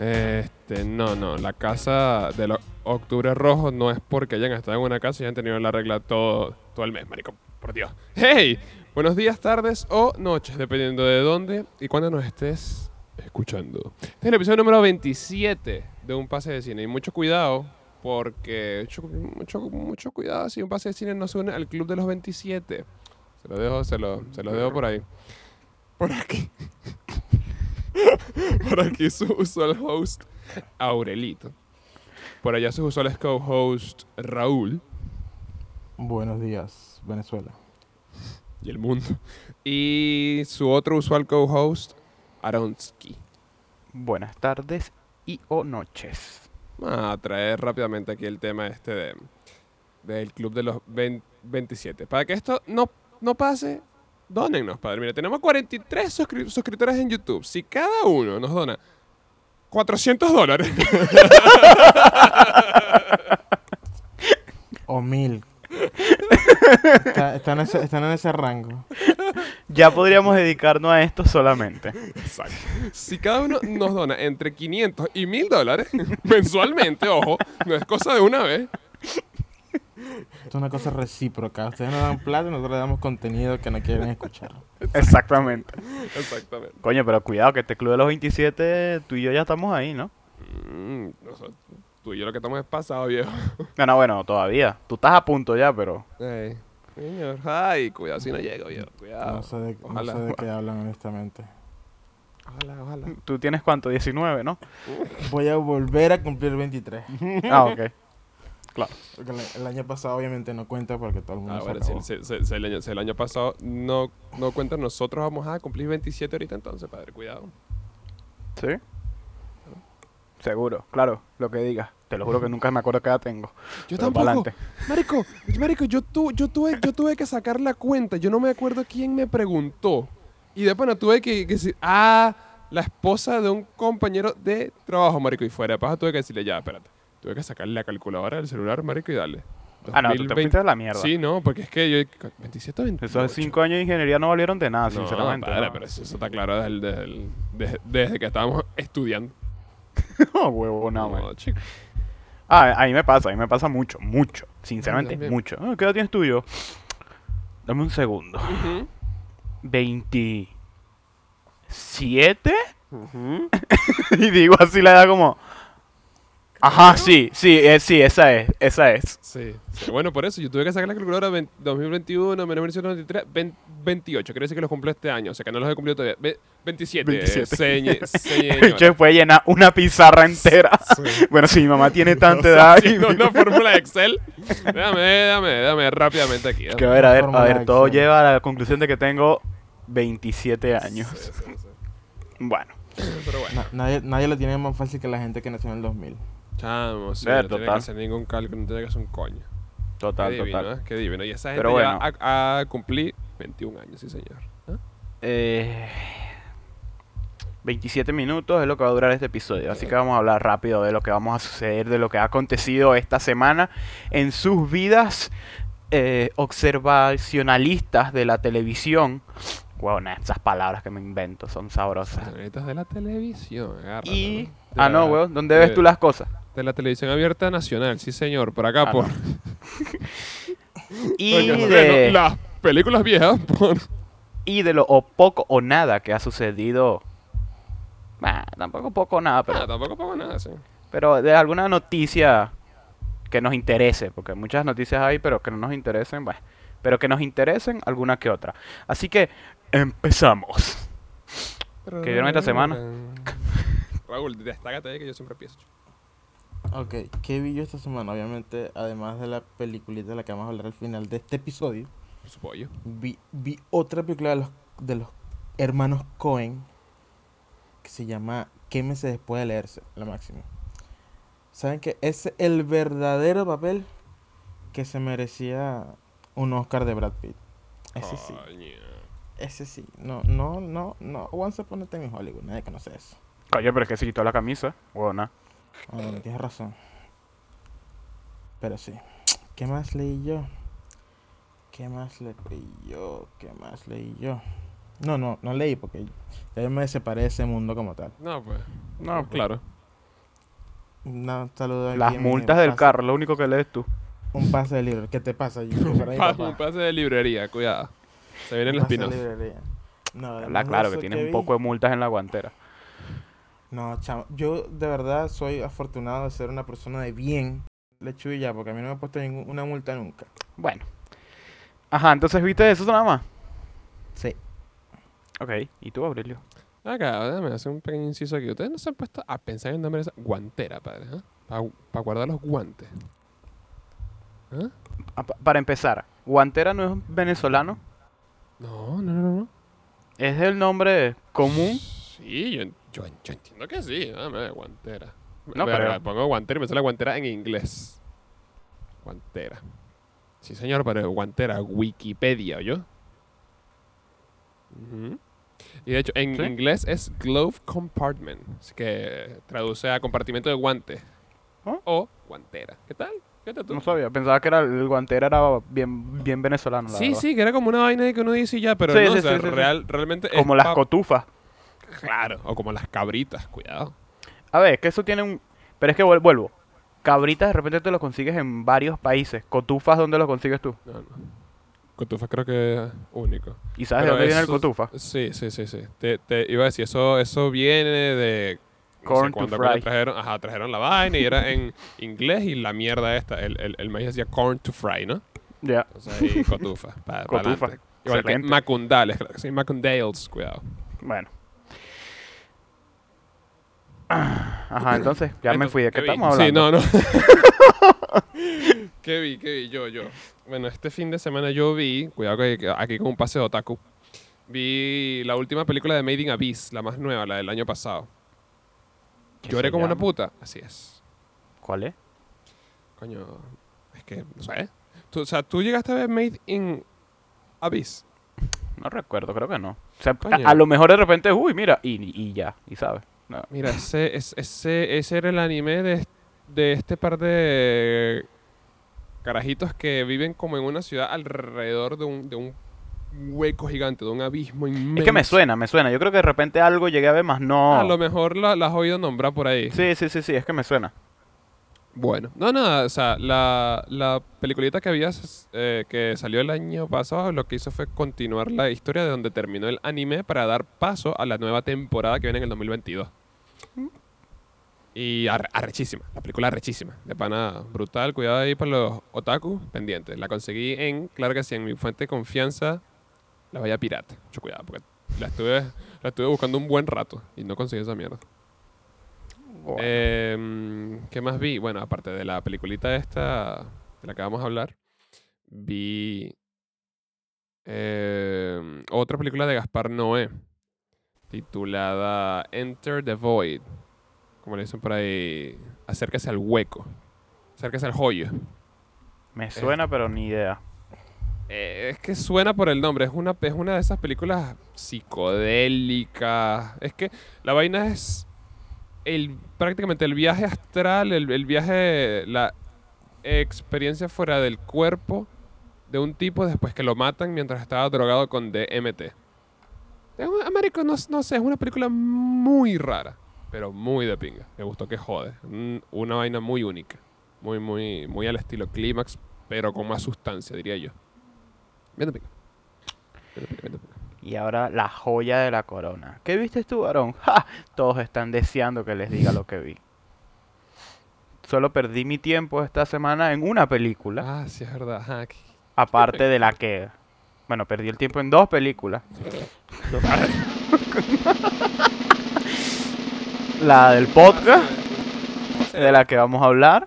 Este, no, no. La casa de los Octubre Rojo no es porque hayan estado en una casa y hayan tenido la regla todo, todo el mes, marico. Por Dios. ¡Hey! Buenos días, tardes o noches, dependiendo de dónde y cuándo nos estés escuchando. Este es el episodio número 27 de Un Pase de Cine. Y mucho cuidado, porque mucho, mucho, mucho cuidado si Un Pase de Cine no se une al club de los 27. Se lo dejo, se lo, se lo dejo por ahí. Por aquí. por aquí su usual host, Aurelito. Por allá su usual co-host, Raúl. Buenos días, Venezuela. Y el mundo. Y su otro usual co-host, Aronsky. Buenas tardes y o noches. Vamos a traer rápidamente aquí el tema este de, del club de los 20 27. Para que esto no, no pase, dónennos, padre. Mira, tenemos 43 suscri- suscriptores en YouTube. Si cada uno nos dona 400 dólares, O mil. Está- están, en ese, están en ese rango. Ya podríamos dedicarnos a esto solamente. Exacto. Si cada uno nos dona entre 500 y 1000 dólares mensualmente, ojo, no es cosa de una vez. Esto es una cosa recíproca. Ustedes nos dan plata y nosotros le damos contenido que no quieren escuchar. Exactamente. Exactamente. Coño, pero cuidado que este club de los 27, tú y yo ya estamos ahí, ¿no? Mm, nosotros- tú y yo lo que estamos es pasado, viejo. No, no, bueno, todavía. Tú estás a punto ya, pero... Ey, señor. Ay, cuidado si no llego, viejo. Cuidado. No sé de, no Ojalá. sé de qué hablan, honestamente. Ojalá, ojalá. Tú tienes cuánto, 19, ¿no? Voy a volver a cumplir 23. Ah, ok. Porque el, el año pasado obviamente no cuenta porque todo el mundo Ah, se bueno, acabó. si, si- si- si el año, si el año pasado no, no cuenta, nosotros vamos a cumplir 27 ahorita entonces, padre, cuidado. ¿Sí? Seguro, claro, lo que digas. Te lo juro que nunca me acuerdo qué edad tengo. Yo Pero tampoco. Marico, marico, yo, tu, yo, tuve, yo tuve que sacar la cuenta. Yo no me acuerdo quién me preguntó. Y después no tuve que, que decir, ah, la esposa de un compañero de trabajo, marico. Y fuera de paja tuve que decirle, ya, espérate. Tuve que sacarle la calculadora del celular, marico, y darle. Ah, no, tú te 2020. fuiste de la mierda. Sí, no, porque es que yo... 27 28. Esos cinco años de ingeniería no valieron de nada, No, sinceramente. padre, ¿no? pero eso, eso está claro desde, el- desde, el- desde- desde que estábamos estudiando. No, huevo, no. No, chico. Ah, a mí me pasa, a mí me pasa mucho, mucho. Sinceramente, también. mucho. Ah, ¿Qué edad tienes tú yo? Dame un segundo. Ujú. 27 y digo así la edad como Ajá, sí, sí, eh, sí, esa es, esa es. Sí, sí. Bueno, por eso yo tuve que sacar la calculadora 20 2021 menos 1993, 20 28. Quiere decir que los cumplió este año, o sea que no los he cumplido todavía. Ve- 27. 27. señe- señora. Che, puede llenar una pizarra entera. Sí. Bueno, si mi mamá tiene tanta O sea, edad. haciendo una fórmula de Excel. Déjame, déjame, déjame rápidamente aquí. Que a ver, a ver, a ver, todo lleva a la conclusión de que tengo 27 años. Sí, sí, sí. Bueno, Pero bueno. Na- nadie, nadie lo tiene más fácil que la gente que nació en el 2000. Chamo, sí, no tiene que hacer ningún cálculo, no tiene que hacer un coño. total, Qué divino, total. ¿eh? Qué divino. Y esa gente Pero ya bueno. cumplido 21 años, sí señor. ¿Ah? Eh, 27 minutos es lo que va a durar este episodio, así que vamos a hablar rápido de lo que vamos a suceder, de lo que ha acontecido esta semana en sus vidas eh, observacionalistas de la televisión. Bueno, esas palabras que me invento son sabrosas. De la televisión, agárralo, Y... Ah, no, weón, ¿dónde de- ves tú las cosas? De la televisión abierta nacional, sí señor, por acá Ah, por... no. Y de, bueno, las películas viejas por... y de lo o poco o nada que ha sucedido. Bah, tampoco poco o nada, pero Ah, tampoco pongo nada, sí. Pero de alguna noticia que nos interese, porque muchas noticias hay, pero que no nos interesen, bueno, pero que nos interesen alguna que otra. Así que empezamos. ¿Qué vieron esta semana? Raúl, destácate ahí que yo siempre empiezo. Ok, ¿qué vi yo esta semana? Obviamente, además de la peliculita de la que vamos a hablar al final de este episodio, Por su pollo. vi, vi otra película de los, de los hermanos Cohen que se llama Quémese después de leerse, la máxima. ¿Saben que es el verdadero papel que se merecía un Oscar de Brad Pitt? Ese sí, ese sí. No, no, no, no. Once Upon a Time in Hollywood, nadie conoce eso. Coño, pero es que se quitó la camisa. Bueno, Ah, bueno, tienes razón. Pero sí. ¿Qué más leí yo? ¿Qué más leí yo? ¿Qué más leí yo? No, no, no leí porque ya me separé de ese mundo como tal. No, pues. No, No, claro. Un saludo aquí Las multas del carro, lo único que lees tú. Un pase de libro. ¿Qué te pasa? Yo Pa- papá. un pase de librería, cuidado. Se viene el Un pase de spin-off. librería. No, claro que eso tienes un poco de multas en la guantera. No, chamo. Yo de verdad soy afortunado de ser una persona de bien. Lechu y ya, porque a mí no me ha puesto ninguna multa nunca. Bueno. Ajá, entonces viste eso nada más. Sí. Ok, ¿y tú, Aurelio? Acá, déjame hacer un pequeño inciso aquí. Ustedes no se han puesto a pensar en el nombre de esa guantera, padre. Para guardar los guantes. ¿Ah? Ah, pa- para empezar, Guantera no es venezolano. No, no, no, no. Es el nombre común. Sí, yo, yo, yo entiendo que sí. Dame guantera. No, Verga, pero- Pongo guantera y me sale guantera en inglés. Guantera. Sí, señor, pero guantera, Wikipedia, ¿yo? Y de hecho, en ¿Sí? inglés es glove compartment, así que traduce a compartimento de guante. ¿Ah? O guantera. ¿Qué tal? ¿Qué tal tú? No sabía, pensaba que era el Guantera era bien, bien venezolano. la Sí, verdad. sí, que era como una vaina de que uno dice y ya, pero Sí, no, sí, o sea, sí, sí, sí. real, realmente es Como las cotufas. Claro, o como las cabritas, cuidado. A ver, es que eso tiene un... Pero es que vuel- vuelvo. Cabritas de repente te lo consigues en varios países. Cotufas, ¿dónde lo consigues tú? No, no. Cotufa creo que es único. ¿Y sabes Pero de dónde viene el eso- cotufa? Sí, sí, sí, sí. Te, te iba a decir, eso, eso viene de... no Corn fry. trajeron, ajá, trajeron la vaina y era en inglés y la mierda esta, el, el, el maíz decía corn to fry, ¿no? Ya. O sea, y cotufa. pa- Cotufa. Igual que macundales, creo que sí, macundales, cuidado. Bueno. Ajá, entonces, ya me fui. ¿De qué estamos Sí, hablando? no, no. ¿Qué vi? ¿Qué vi? Yo, yo. Bueno, este fin de semana yo vi, cuidado que aquí con un paseo otaku, vi la última película de Made in Abyss, la más nueva, la del año pasado. ¿Qué Lloré como una puta. Así es. ¿Cuál es? Coño, es que, no sé. Tú, o sea, tú llegaste a ver Made in Abyss. No recuerdo, creo que no. O sea, a, a lo mejor de repente, uy, mira, y, y ya, y sabes. No. Mira, ese, es- ese, ese era el anime de, de este par de carajitos que viven como en una ciudad alrededor de un, de un hueco gigante, de un abismo inmenso. Es que me suena, me suena. Yo creo que de repente algo llegué a ver, más no. A lo mejor la, la has oído nombrar por ahí. Sí, sí, sí, sí, es que me suena. Bueno, no, nada, o sea, la, la peliculita que había eh, que salió el año pasado lo que hizo fue continuar la historia de donde terminó el anime para dar paso a la nueva temporada que viene en el 2022. Y arre- arrechísima, la película arrechísima, de pana brutal, cuidado ahí para los otaku pendientes. La conseguí en, claro que sí, en mi fuente de confianza, la vaya pirata. Mucho cuidado, porque la estuve, la estuve buscando un buen rato y no conseguí esa mierda. Em, ¿Qué más vi? Bueno, aparte de la peliculita esta de la que vamos a hablar, vi em, otra película de Gaspar Noé titulada Enter the Void. Como le dicen por ahí, acérquese al hueco, acérquese al joyo. me suena, pero ni idea. Eh, es que suena por el nombre, es una, es una de esas películas psicodélicas. Es que la vaina es el, prácticamente el viaje astral, el, el viaje, la experiencia fuera del cuerpo de un tipo después que lo matan mientras estaba drogado con DMT. Un- Américo, no, no sé, es una película muy rara, pero muy de pinga. Me gustó que jode. Un- Una vaina muy única. Muy, muy, muy al estilo clímax, pero con más sustancia, diría yo. Bien de pinga. Bien de pinga, bien de pinga. Y ahora la joya de la corona. ¿Qué viste tú, varón? ¡Ja! Todos están deseando que les diga lo que vi. Solo perdí mi tiempo esta semana en una película. Ah, sí, es verdad. Ajá, que- Aparte de la que... Bueno, perdí el tiempo en dos películas. La del podcast, de la que vamos a hablar.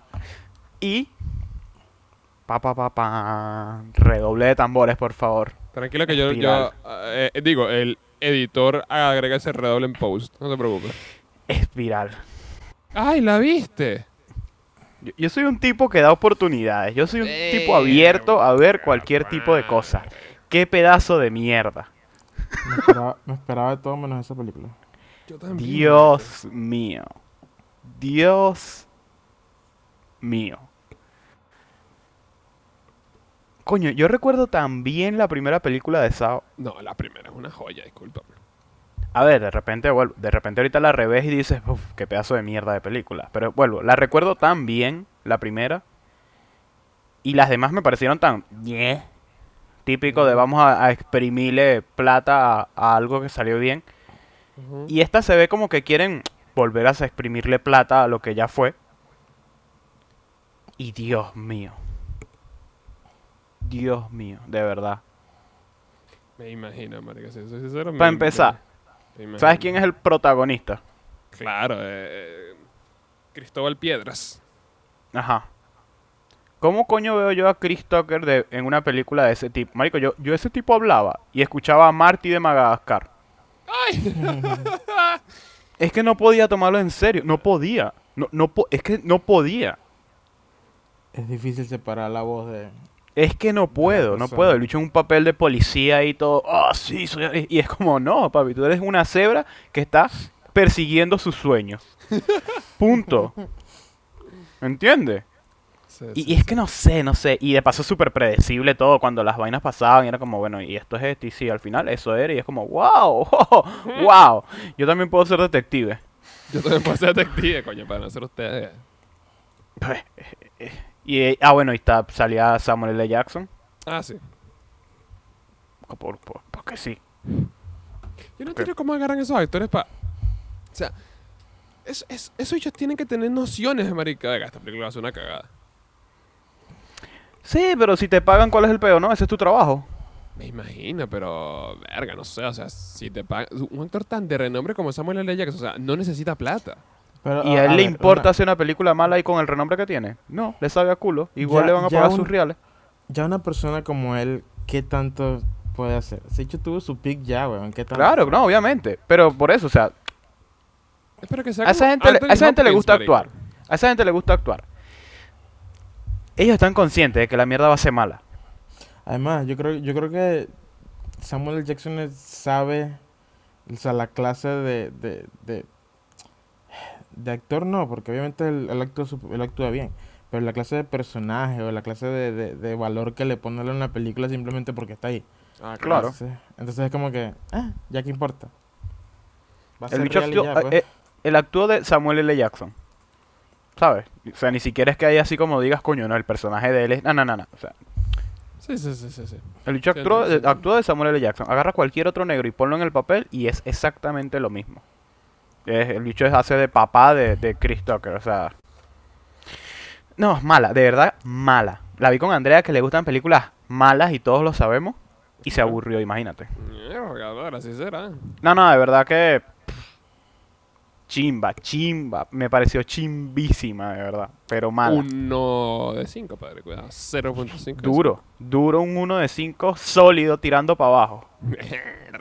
Y... Pa, pa, pa, pa. Redoble de tambores, por favor. Tranquilo que yo, eh, eh, digo, el editor agrega ese redoble en post. No te preocupes. Espiral. ¡Ay, la viste! Yo, yo soy un tipo que da oportunidades. Yo soy un Eh, tipo abierto a ver cualquier tipo de cosa. Qué pedazo de mierda. Me esperaba, me esperaba de todo menos esa película. Yo también. Dios mío. Dios mío. Coño, yo recuerdo también la primera película de Sao. No, la primera es una joya, discúlpame. A ver, de repente, vuelvo, de repente ahorita la revés y dices, uff, qué pedazo de mierda de película. Pero vuelvo, la recuerdo tan bien, la primera. Y las demás me parecieron tan... "Ñe". Típico de vamos a, a exprimirle plata a, a algo que salió bien. Y esta se ve como que quieren volver a exprimirle plata a lo que ya fue. Y Dios mío. Dios mío, de verdad. Me imagino, marica, si soy sincero. me- Para empezar, ¿sabes quién es el protagonista? Claro, eh, Cristóbal Piedras. Ajá. ¿Cómo coño veo yo a Chris Tucker de- en una película de ese tipo? Marico, yo, yo ese tipo hablaba y escuchaba a Marty de Madagascar. Es que no podía tomarlo en serio. No podía. No, no po- es que no podía. Es difícil separar la voz de... Es que no puedo, no puedo. El bicho en un papel de policía y todo. Ah, sí, soy... Y es como, no, papi, tú eres una cebra que está persiguiendo sus sueños. Punto. ¿Entiendes? Sí, Y, sí, y es que no sé, no sé. Y de paso súper predecible todo. Cuando las vainas pasaban, y era como, bueno, y esto es esto. Y sí, al final eso era. Y es como, wow, wow. Yo también puedo ser detective. Yo también puedo ser detective, coño, para no ser ustedes. Y, eh, ah, bueno, y está, salía Samuel L. Jackson. Ah, sí. Por, por- porque sí. Yo no entiendo cómo agarran esos actores para. O sea, es, es, esos ellos tienen que tener nociones de marica. Venga, esta película va a ser una cagada. Sí, pero si te pagan, ¿cuál es el peo, no? Ese es tu trabajo. Me imagino, pero. Verga, no sé. O sea, si te pagan. Un actor tan de renombre como Samuel L. Jackson, o sea, no necesita plata. Pero, ¿Y a- a él a le ver, importa una- hacer una película mala y con el renombre que tiene? No, le sabe a culo. Igual Ya- le van a pagar un- sus reales. ya una persona como él, ¿qué tanto puede hacer? Se hecho tuvo su pick ya, weón. ¿Qué tanto? Claro, no, obviamente. Pero por eso, o sea, Espero que sea a esa como gente, le- a esa gente le gusta actuar. A esa gente le gusta actuar. Ellos están conscientes de que la mierda va a ser mala. Además, yo creo, yo creo que Samuel L. Jackson sabe, o sea, la clase de, de, de, de actor no, porque obviamente él, él actúa, él actúa bien, pero la clase de personaje o la clase de, de, de valor que le pone a una película simplemente porque está ahí. Ah, Claro. Entonces, entonces es como que, ah, ya que importa. Va a El ser bicho actuó- ya, pues. eh, el actúo de Samuel L. Jackson. ¿Sabes? O sea, ni siquiera es que haya así como digas, coño, no, el personaje de él es... No, no, no, no. O sea, Sí, sí, sí, sí. sí. el bicho Sí, sí, entiendo. actúa de Samuel L. Jackson. Agarra cualquier otro negro y ponlo en el papel y es exactamente lo mismo. Es- el bicho es- hace de papá de, de Chris Tucker, o sea... No, mala, de verdad, mala. La vi con Andrea que le gustan películas malas y todos lo sabemos. Y se aburrió, imagínate. Mierda, ahora sí será. No, no, de verdad que. Chimba, chimba. Me pareció chimbísima, de verdad. Pero mala. Uno de cinco, padre, cuidado. 0.5. Duro, duro un 1 de 5 sólido tirando para abajo.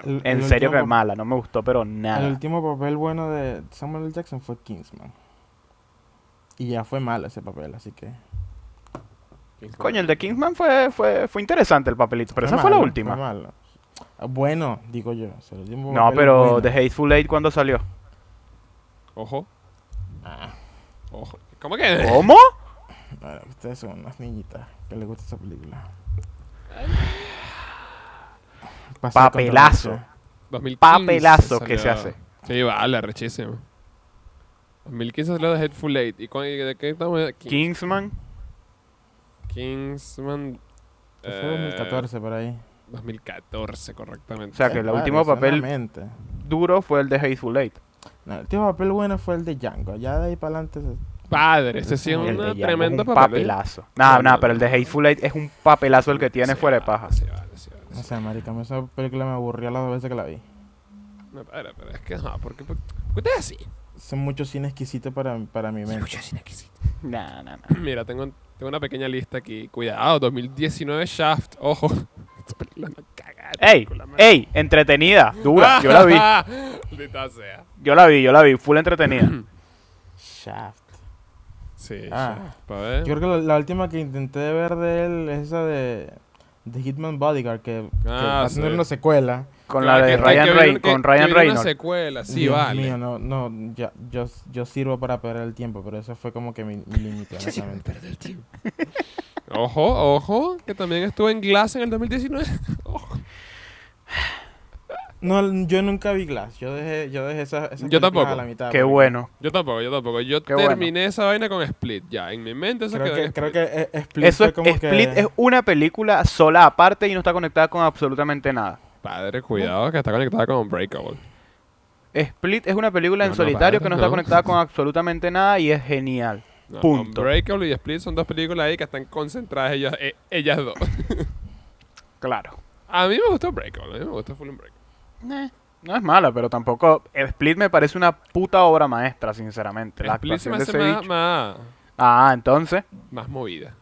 El- En el serio que mala, no me gustó, pero El nada. último papel bueno de Samuel L. Jackson fue Kingsman. Y ya fue malo ese papel, así que. Coño, el de Kingsman fue, fue, fue interesante el papelito, pero esa fue la última. malo. Ah, Bueno, digo yo. o sea, el último No, pero bueno. The Hateful Eight cuando salió. Ojo, Ah, ojo. ¿Cómo que? ¿Cómo? bueno, ustedes son unas niñitas que les gusta esa película. Papelazo. controversia. 2015 Papelazo que se hace. Sí, vale, rechísimo. 2015 salió de Headful Eight. ¿Y con, de qué estamos? King- Kingsman. Kingsman. Eso fue eh, 2014 por ahí. 2014, correctamente. O sea, que el último papel duro fue el de Hateful Eight. No, el último papel bueno fue el de Django. Ya de ahí para adelante. se- Padre, ese sí es un tremendo papel. papelazo. No, No, no, no, pero el de. Hateful Eight es un papelazo el que tiene Sí, fuera de paja. Sí, vale, sí, vale. No sé, marica, esa película me aburrió las dos veces que la vi. No, padre, pero es que no, porque, porque usted es así. Son mucho cine exquisito para, para mi mente. No, no, no. Mira, tengo, tengo una pequeña lista aquí. Cuidado, 2019 Shaft. Ojo. ¡Ey! ¡Ey! Entretenida, dura. Yo la vi. Maldita sea. Yo la vi, yo la vi. Full entretenida. Shaft. Sí, Ah. Shaft. Pa' ver. Yo creo que la, la última que intenté ver de él es esa de, de Hitman Bodyguard, que, que Ah, va a tener sí. una secuela. Con Ah, la de Ryan Reynolds. viene- Con que Ryan viene una Reynolds. secuela, sí, Dios vale. mío, no, no, ya, yo, yo sirvo para perder el tiempo, pero eso fue como que mi, mi límite, honestamente. Ojo, ojo, que también estuvo en Glass en el 2019. Ojo. No, yo nunca vi Glass. Yo dejé, yo dejé esas, esas Yo tampoco. a la mitad. Qué porque bueno. Yo tampoco, yo tampoco. Yo Qué bueno. terminé esa vaina con Split. Ya, en mi mente eso Creo quedó que, en creo Split. que eh, Split Eso fue es, como Split que... es una película sola aparte y no está conectada con absolutamente nada. Padre, cuidado que está conectada con Unbreakable. Split es una película No, en no, solitario padre, que no está conectada con absolutamente nada y es genial. No, Punto. Unbreakable y Split son dos películas ahí que están concentradas ellas, eh, ellas dos. Claro. A mí me gustó Unbreakable, a mí me gustó Full Unbreakable. Eh, no es mala, pero tampoco. Split me parece una puta obra maestra, sinceramente. La Split se me hace más, Ah, entonces. más movida.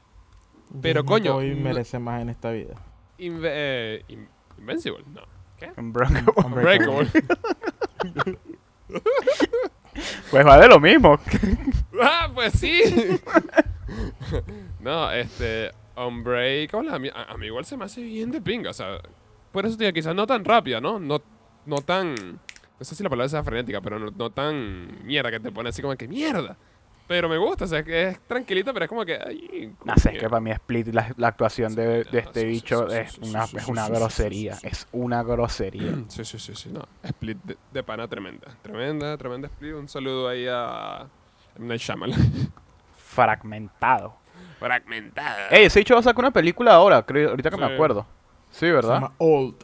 pero, Disney coño, no- merece más en esta vida. Inve- eh, In- Invincible, no. ¿Qué? Unbreakable. Unbreakable. Pues va de lo mismo. Ah, pues sí. no, este. Unbreakable, a mí, a, mí igual se me hace bien de pinga. O sea, por eso digo, quizás no tan rápida, ¿no? No, no tan. No sé si la palabra sea frenética, pero no, no tan mierda que te pone así como que mierda. Pero me gusta, o sea, que es tranquilita, pero es como que. Ay, No sé, es que para mí Split, la, la actuación de, de Sí, este sí, bicho sí, sí, es sí, una, sí, es sí, una sí, sí, grosería. sí, sí. Es una grosería. Sí, sí, sí, sí, no. Split de, de pana tremenda. Tremenda, tremenda Split. Un saludo ahí a. M. Night Shyamalan. Fragmentado. Fragmentada. Ey, ese bicho va a sacar una película ahora, creo, ahorita que me acuerdo. Sí, Se ¿verdad? llama Old.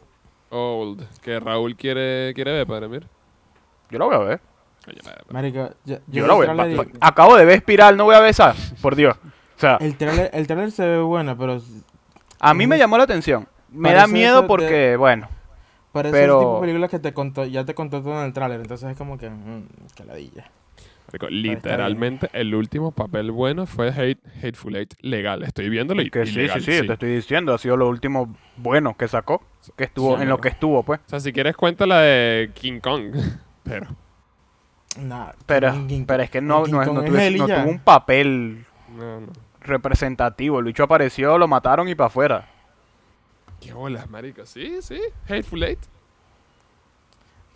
Old. Que Raúl quiere, quiere ver, padre, mira. Yo la voy a ver. Marico, yo, Yo, vi la voy a tráiler ver. Acabo de ver Espiral, no voy a ver esa. Por Dios. O sea, El trailer, el trailer se ve bueno, pero a mí me llamó la atención. Me da miedo porque, de- bueno. parece Pero- el tipo de películas que te contó, ya te contó todo en el trailer. Entonces es como que, mmm, que ladilla. Marico, literalmente el último papel bueno fue Hate, Hateful Eight legal. Estoy viéndolo y Que sí, ilegal, sí, sí, te estoy diciendo. Ha sido lo último bueno que sacó. Que estuvo Sí, en lo que estuvo, pues. O sea, si quieres cuenta la de King Kong. Pero, Nah, Pero, King- pero es que no, no, tuve- tuvo un papel no, no. representativo. El bicho apareció, lo mataron y para afuera. Qué bolas, marico. Sí, sí. Hateful Eight.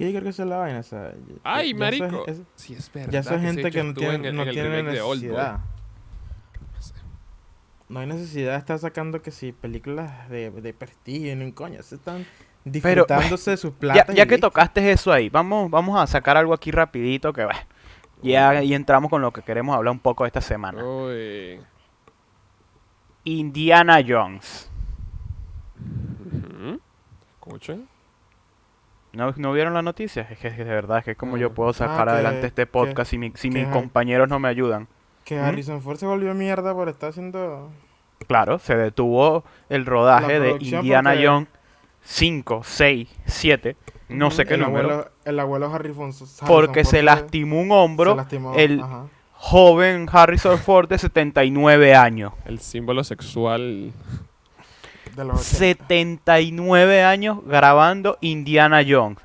Yo creo que esa es la vaina. O sea, Ay, ya eso es- marico. es- Sí, es verdad. ya eso es ese gente que no tiene, en el- no en el tiene necesidad. No hay necesidad de estar sacando que si películas de, de prestigio, ni un coño. Se están disfrutándose de sus Ya, platas. ya y que listo. tocaste eso ahí, vamos, vamos a sacar algo aquí rapidito que bueno, ya y entramos con lo que queremos hablar un poco esta semana. Uy. Indiana Jones. Ujú. Escuchen. ¿No, ¿No vieron la noticia? Es que, de verdad es que como yo Mm. puedo sacar Ah, que- adelante este que- podcast si, mi- si que mis hay- compañeros no me ayudan. Que ¿Mm? Harrison Ford se volvió mierda por estar haciendo. Claro, se detuvo el rodaje de Indiana porque- Jones 5, 6, 7, no sé qué el número, Abuelo, el abuelo Harrison, Harrison porque Ford se lastimó un hombro se lastimó, el ajá. joven Harrison Ford de 79 años. El símbolo sexual. De los 80. 79 años grabando Indiana Jones.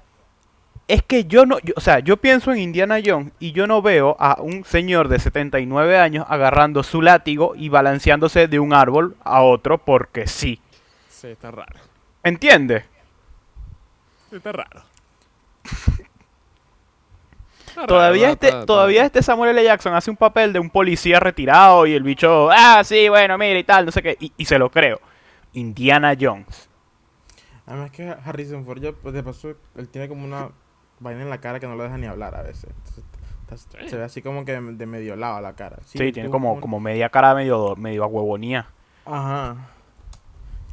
Es que yo no, yo- o sea, yo pienso en Indiana Jones y yo no veo a un señor de 79 años agarrando su látigo y balanceándose de un árbol a otro porque sí. Sí, está raro. ¿Entiendes? Sí, está raro. Todavía este, todavía este Samuel L. Jackson hace un papel de un policía retirado y el bicho, ah, sí, bueno, mira y tal, no sé qué, y, y se lo creo. Indiana Jones. Además que Harrison Ford, ya, pues, de paso, él tiene como una vaina en la cara que no lo deja ni hablar a veces. Entonces, está- Sí. Se ve así como que de, de medio lado la cara. Sí, tiene como, como media cara medio, medio a huevonía. Ajá.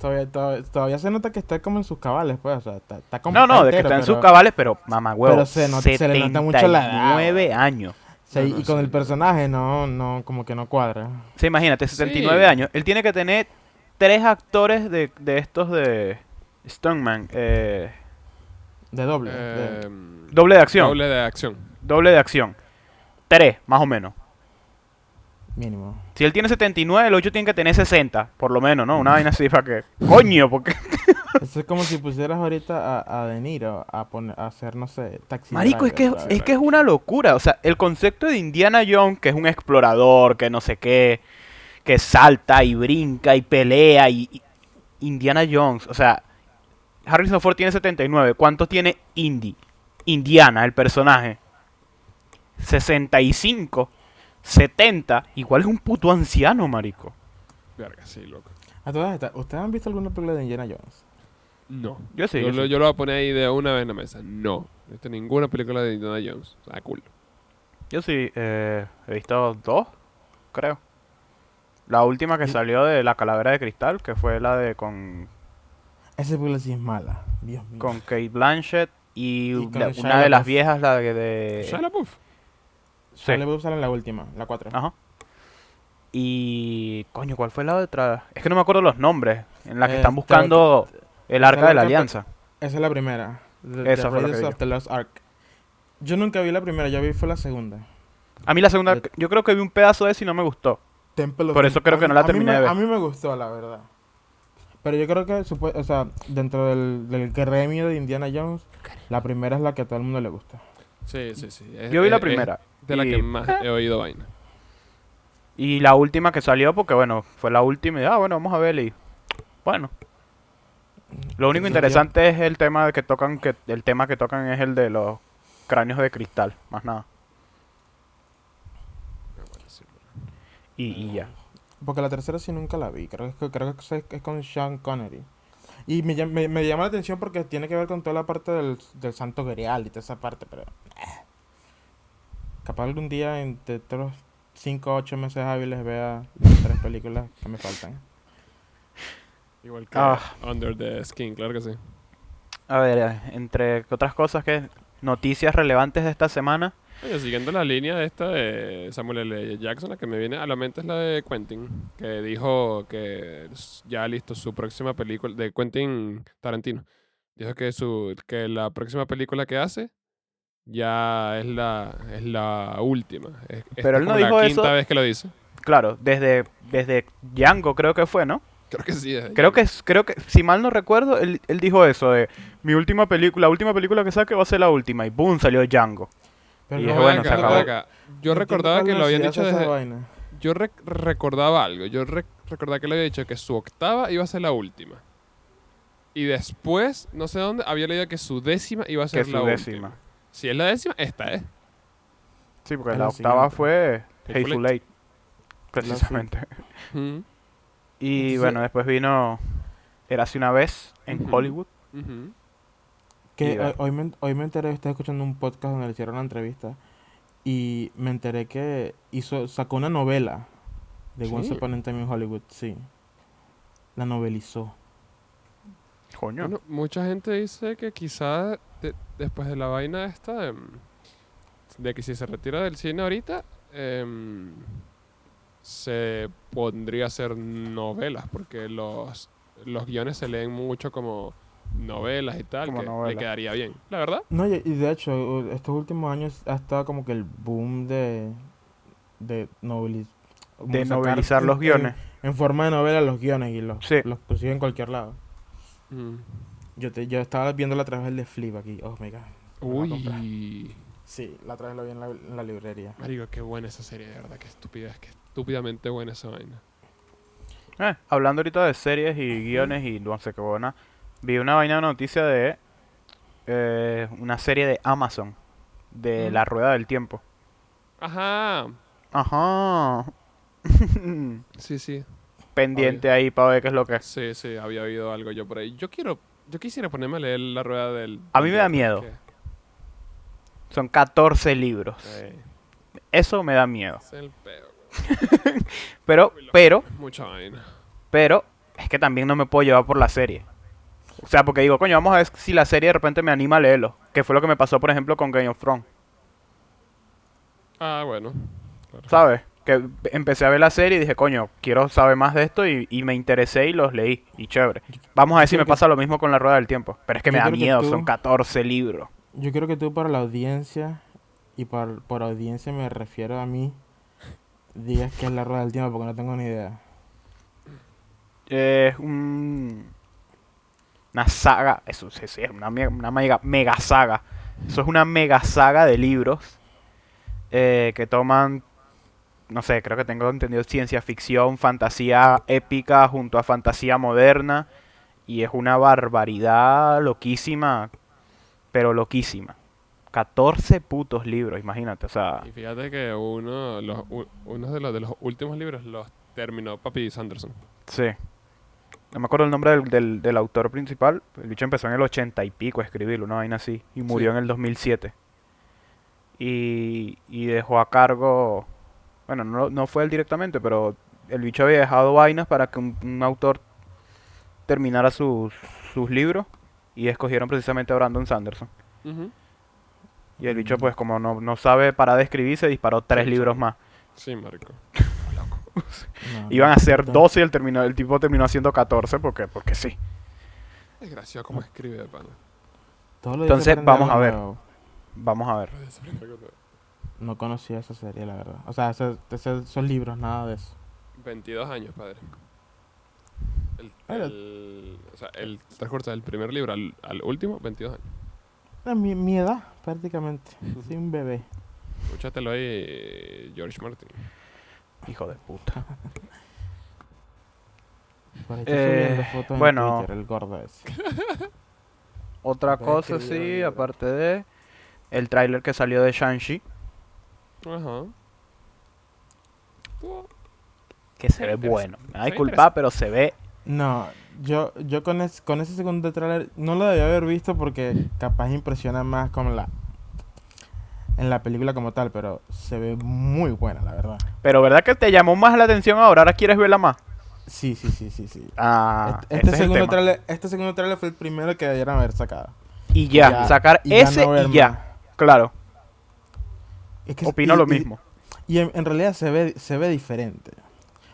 Todavía, todavía, todavía se nota que está como en sus cabales, pues. O sea, está, está como. No, no, de que está en sus cabales, pero mamá huevo. pero se nota- se le nota mucho la edad, 79 años. Sí, No, no, y con sí. el personaje no, no, como que no cuadra. Sea, imagínate, 79 Sí. años. Él tiene que tener tres actores de, de estos de Stuntman. Eh, De doble. de- Em, doble de acción. Doble de acción. Doble de acción. Tres, más o menos. mínimo. Si él tiene 79, el 8 tiene que tener 60, por lo menos, ¿no? Una vaina así para que... Coño, porque... Eso es como si pusieras ahorita a, a De Niro a, poner, a hacer, no sé, taxi. Marico, es que, driver, es que es una locura. O sea, el concepto de Indiana Jones, que es un explorador, que no sé qué, que salta y brinca y pelea y... y- Indiana Jones, o sea, Harrison Ford tiene 79. ¿Cuánto tiene Indy? Indiana, el personaje. 65, 70. Igual es un puto anciano, marico. Verga, sí, loco. A todas estas, ¿ustedes han visto alguna película de Indiana Jones? No. Yo sí. yo, yo lo, sí. yo lo voy a poner ahí de una vez en la mesa. No. No he visto ninguna película de Indiana Jones. O sea, cool. Yo sí, eh, he visto dos, creo. La última que Y- salió de La Calavera de Cristal, que fue la de con, Esa película sí es mala. Dios mío. con Kate Blanchett y, Shia una de las viejas, la de... de- Shia LaBeouf. sí, Shia LaBeouf sale en la última, la 4. Ajá. Y... Coño, ¿cuál fue la otra? Es que no me acuerdo los nombres. En la que están Este, buscando el Arca la de la otra Alianza. Esa es la primera. The, Esa The fue la que Raiders vi of the Lost Ark. Yo nunca vi la primera, yo vi fue la segunda. A mí la segunda, yo creo que vi un pedazo de esa y no me gustó. Temple of Por eso Doom. creo que no la terminé me- de ver. A mí me gustó, la verdad. Pero yo creo que, o sea, dentro del, del gremio de Indiana Jones, la primera es la que a todo el mundo le gusta. Sí, sí, sí. Es- Yo vi la es- primera. es de la y- que más he oído vaina. Y la última que salió, porque bueno, fue la última y ah, bueno, vamos a verla y bueno. Lo único interesante es el tema de que tocan, que el tema que tocan es el de los cráneos de cristal, más nada. Y, y ya. Porque la tercera sí nunca la vi. Creo que, creo que es- es con Sean Connery. Y me, me, me llama la atención porque tiene que ver con toda la parte del, del Santo Grial y toda esa parte, pero... eh. Capaz algún día, entre otros 5 o 8 meses hábiles, vea las tres películas que me faltan. Igual que Ah. Under the Skin, claro que sí. A ver, eh, entre otras cosas que noticias relevantes de esta semana. Oye, siguiendo la línea esta de Samuel L. Jackson, la que me viene a la mente es la de Quentin, que dijo que ya listo su próxima película, de Quentin Tarantino. Dijo que su que la próxima película que hace ya es la es la última. Es- Pero es él no como la dijo quinta vez que lo dice. Claro, desde, desde Django creo que fue, ¿no? Creo que sí. Creo que, creo que, si mal no recuerdo, él, él dijo eso de mi última película, la última película que saque va a ser la última. Y boom, salió Django. Pero Y no, es Ven bueno, acá, se ven acabó. acá. Yo recordaba que lo habían dicho desde... vaina. Yo rec- recordaba algo. Yo rec- recordaba que le había dicho que su octava iba a ser la última. Y después, no sé dónde, había leído que su décima iba a Que ser su la décima. última. Si es la décima, esta es. Sí, porque Es la la octava fue Hateful Eight. Precisamente. Y bueno, después vino Érase una vez en. Hollywood. ujú. Que hoy, hoy me, hoy me enteré, estaba escuchando un podcast donde le hicieron la entrevista y me enteré que hizo, sacó una novela de Once. Upon a Time in Hollywood, sí. La novelizó. Coño. Bueno, mucha gente dice que quizá de- después de la vaina esta de, de que si se retira del cine ahorita, em, se pondría a hacer novelas, porque los, los guiones se leen mucho como novelas y tal, Como que le quedaría bien. La verdad, No, y, de hecho, estos últimos años ha estado como que el boom de, de, noveliz- novelizar los en- guiones. En, forma de novela los guiones y los, Sí. los consiguen en cualquier lado. mm. Yo, te, yo estaba viéndola a través del de Flip aquí. Oh my god. La. Uy, Sí, la otra vez lo vi en la, en la librería. marico, qué buena esa serie, de verdad, qué estupidez, qué estúpidamente buena esa vaina. Eh, hablando ahorita de series y guiones y no sé qué buena. Vi una vaina de noticia de eh, una serie de Amazon. De Mm. La Rueda del Tiempo. Ajá, Ajá. sí, sí. Pendiente ahí para ver qué es lo que es. Sí, sí, había oído algo yo por ahí. Yo quiero, yo quisiera ponerme a leer la rueda del... A mí me da miedo. Son 14 libros. Eso me da miedo. es el peo, Pero, pero, es mucha vaina. pero, es que también no me puedo llevar por la serie. O sea, porque digo, coño, vamos a ver si la serie de repente me anima a leerlo. Que fue lo que me pasó, por ejemplo, con Game of Thrones. Ah, bueno. claro. ¿Sabes? Que empecé a ver la serie y dije, coño, quiero saber más de esto y, y me interesé y los leí. Y chévere. Vamos a ver si me que- pasa lo mismo con la Rueda del Tiempo. Pero es que me da miedo, tú- son 14 libros. Yo creo que tú para la audiencia, y por, por audiencia me refiero a mí, digas que es la rueda del tiempo porque no tengo ni idea. Es un... Una saga, eso sí, sí, es una, una mega, mega saga. Eso es una mega saga de libros eh, que toman, no sé, creo que tengo entendido ciencia ficción, fantasía épica junto a fantasía moderna. Y es una barbaridad loquísima, pero loquísima. 14 putos libros, imagínate, o sea... Y fíjate que uno, los, uno de, los, de los últimos libros los terminó Papi Sanderson. Sí. No me acuerdo el nombre del, del, del autor principal. El bicho empezó en el 80 y pico a escribirlo, una vaina así. Y murió Sí. en el 2007. Y, y dejó a cargo. Bueno, no, no fue él directamente, pero el bicho había dejado vainas para que un, un autor terminara sus, sus libros. Y escogieron precisamente a Brandon Sanderson. Y el bicho, pues, como no, no sabe parar de escribir, se disparó tres libros sí. más. Sí, marico. No, Iban a ser no. 12 y el, terminó, el tipo terminó haciendo 14 porque, porque sí. Es gracioso cómo escribe de pana. Entonces, vamos a ver. nuevo. Vamos a ver. No conocía esa serie, la verdad. O sea, ese- ese- esos libros, nada de eso. 22 años, padre. El, o sea, el transcurso del primer libro al, al último, 22 años. Es mi, mi edad, prácticamente. Soy un bebé. Escúchatelo ahí, George Martin. Hijo de puta. Eh, fotos bueno. en Twitter, el gordo ese. Otra cosa, sí, aparte de el tráiler que salió de Shang-Chi, Ajá. Que se ve bueno. Me da disculpa, pero se ve. No, yo, yo con, es- con ese segundo tráiler no lo debía haber visto porque capaz impresiona más con la en la película como tal, pero se ve muy buena, la verdad. Pero ¿verdad que te llamó más la atención ahora? ¿Ahora quieres verla más? Sí, sí, sí, sí, sí. Ah, este, ese este es el segundo tema. tráiler, este segundo tráiler fue el primero que debieron haber sacado. Y ya, Ya, sacar y ya ese no ver y ya. más. Claro, Es que- opino y- lo mismo. Y en, en realidad se ve, se ve diferente.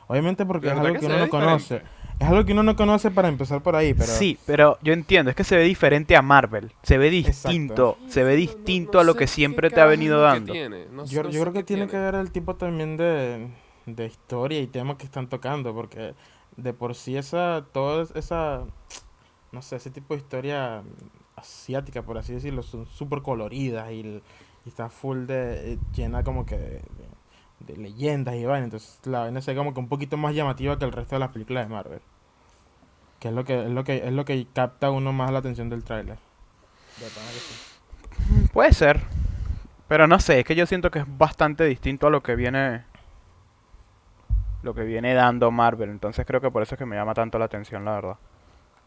Obviamente porque es ¿Verdad algo que, uno no conoce. Es algo que uno no conoce para empezar por ahí, pero... Sí, pero yo entiendo, es que se ve diferente a Marvel. Se ve Exacto. distinto, se ve No- no- distinto no a lo que siempre te ha venido dando. no- Yo, no yo creo que tiene que ver el tipo también de, de historia y temas que están tocando, porque de por sí esa, toda esa, no sé, ese tipo de historia asiática, por así decirlo, son súper coloridas y, y está full de, llena como que de, leyendas y vaina, entonces la vaina se como que un poquito más llamativa que el resto de las películas de Marvel. Que es lo que, es lo que, es lo que capta uno más la atención del tráiler. Puede ser. Pero no sé, es que yo siento que es bastante distinto a lo que viene. Lo que viene dando Marvel. Entonces creo que por eso es que me llama tanto la atención, la verdad.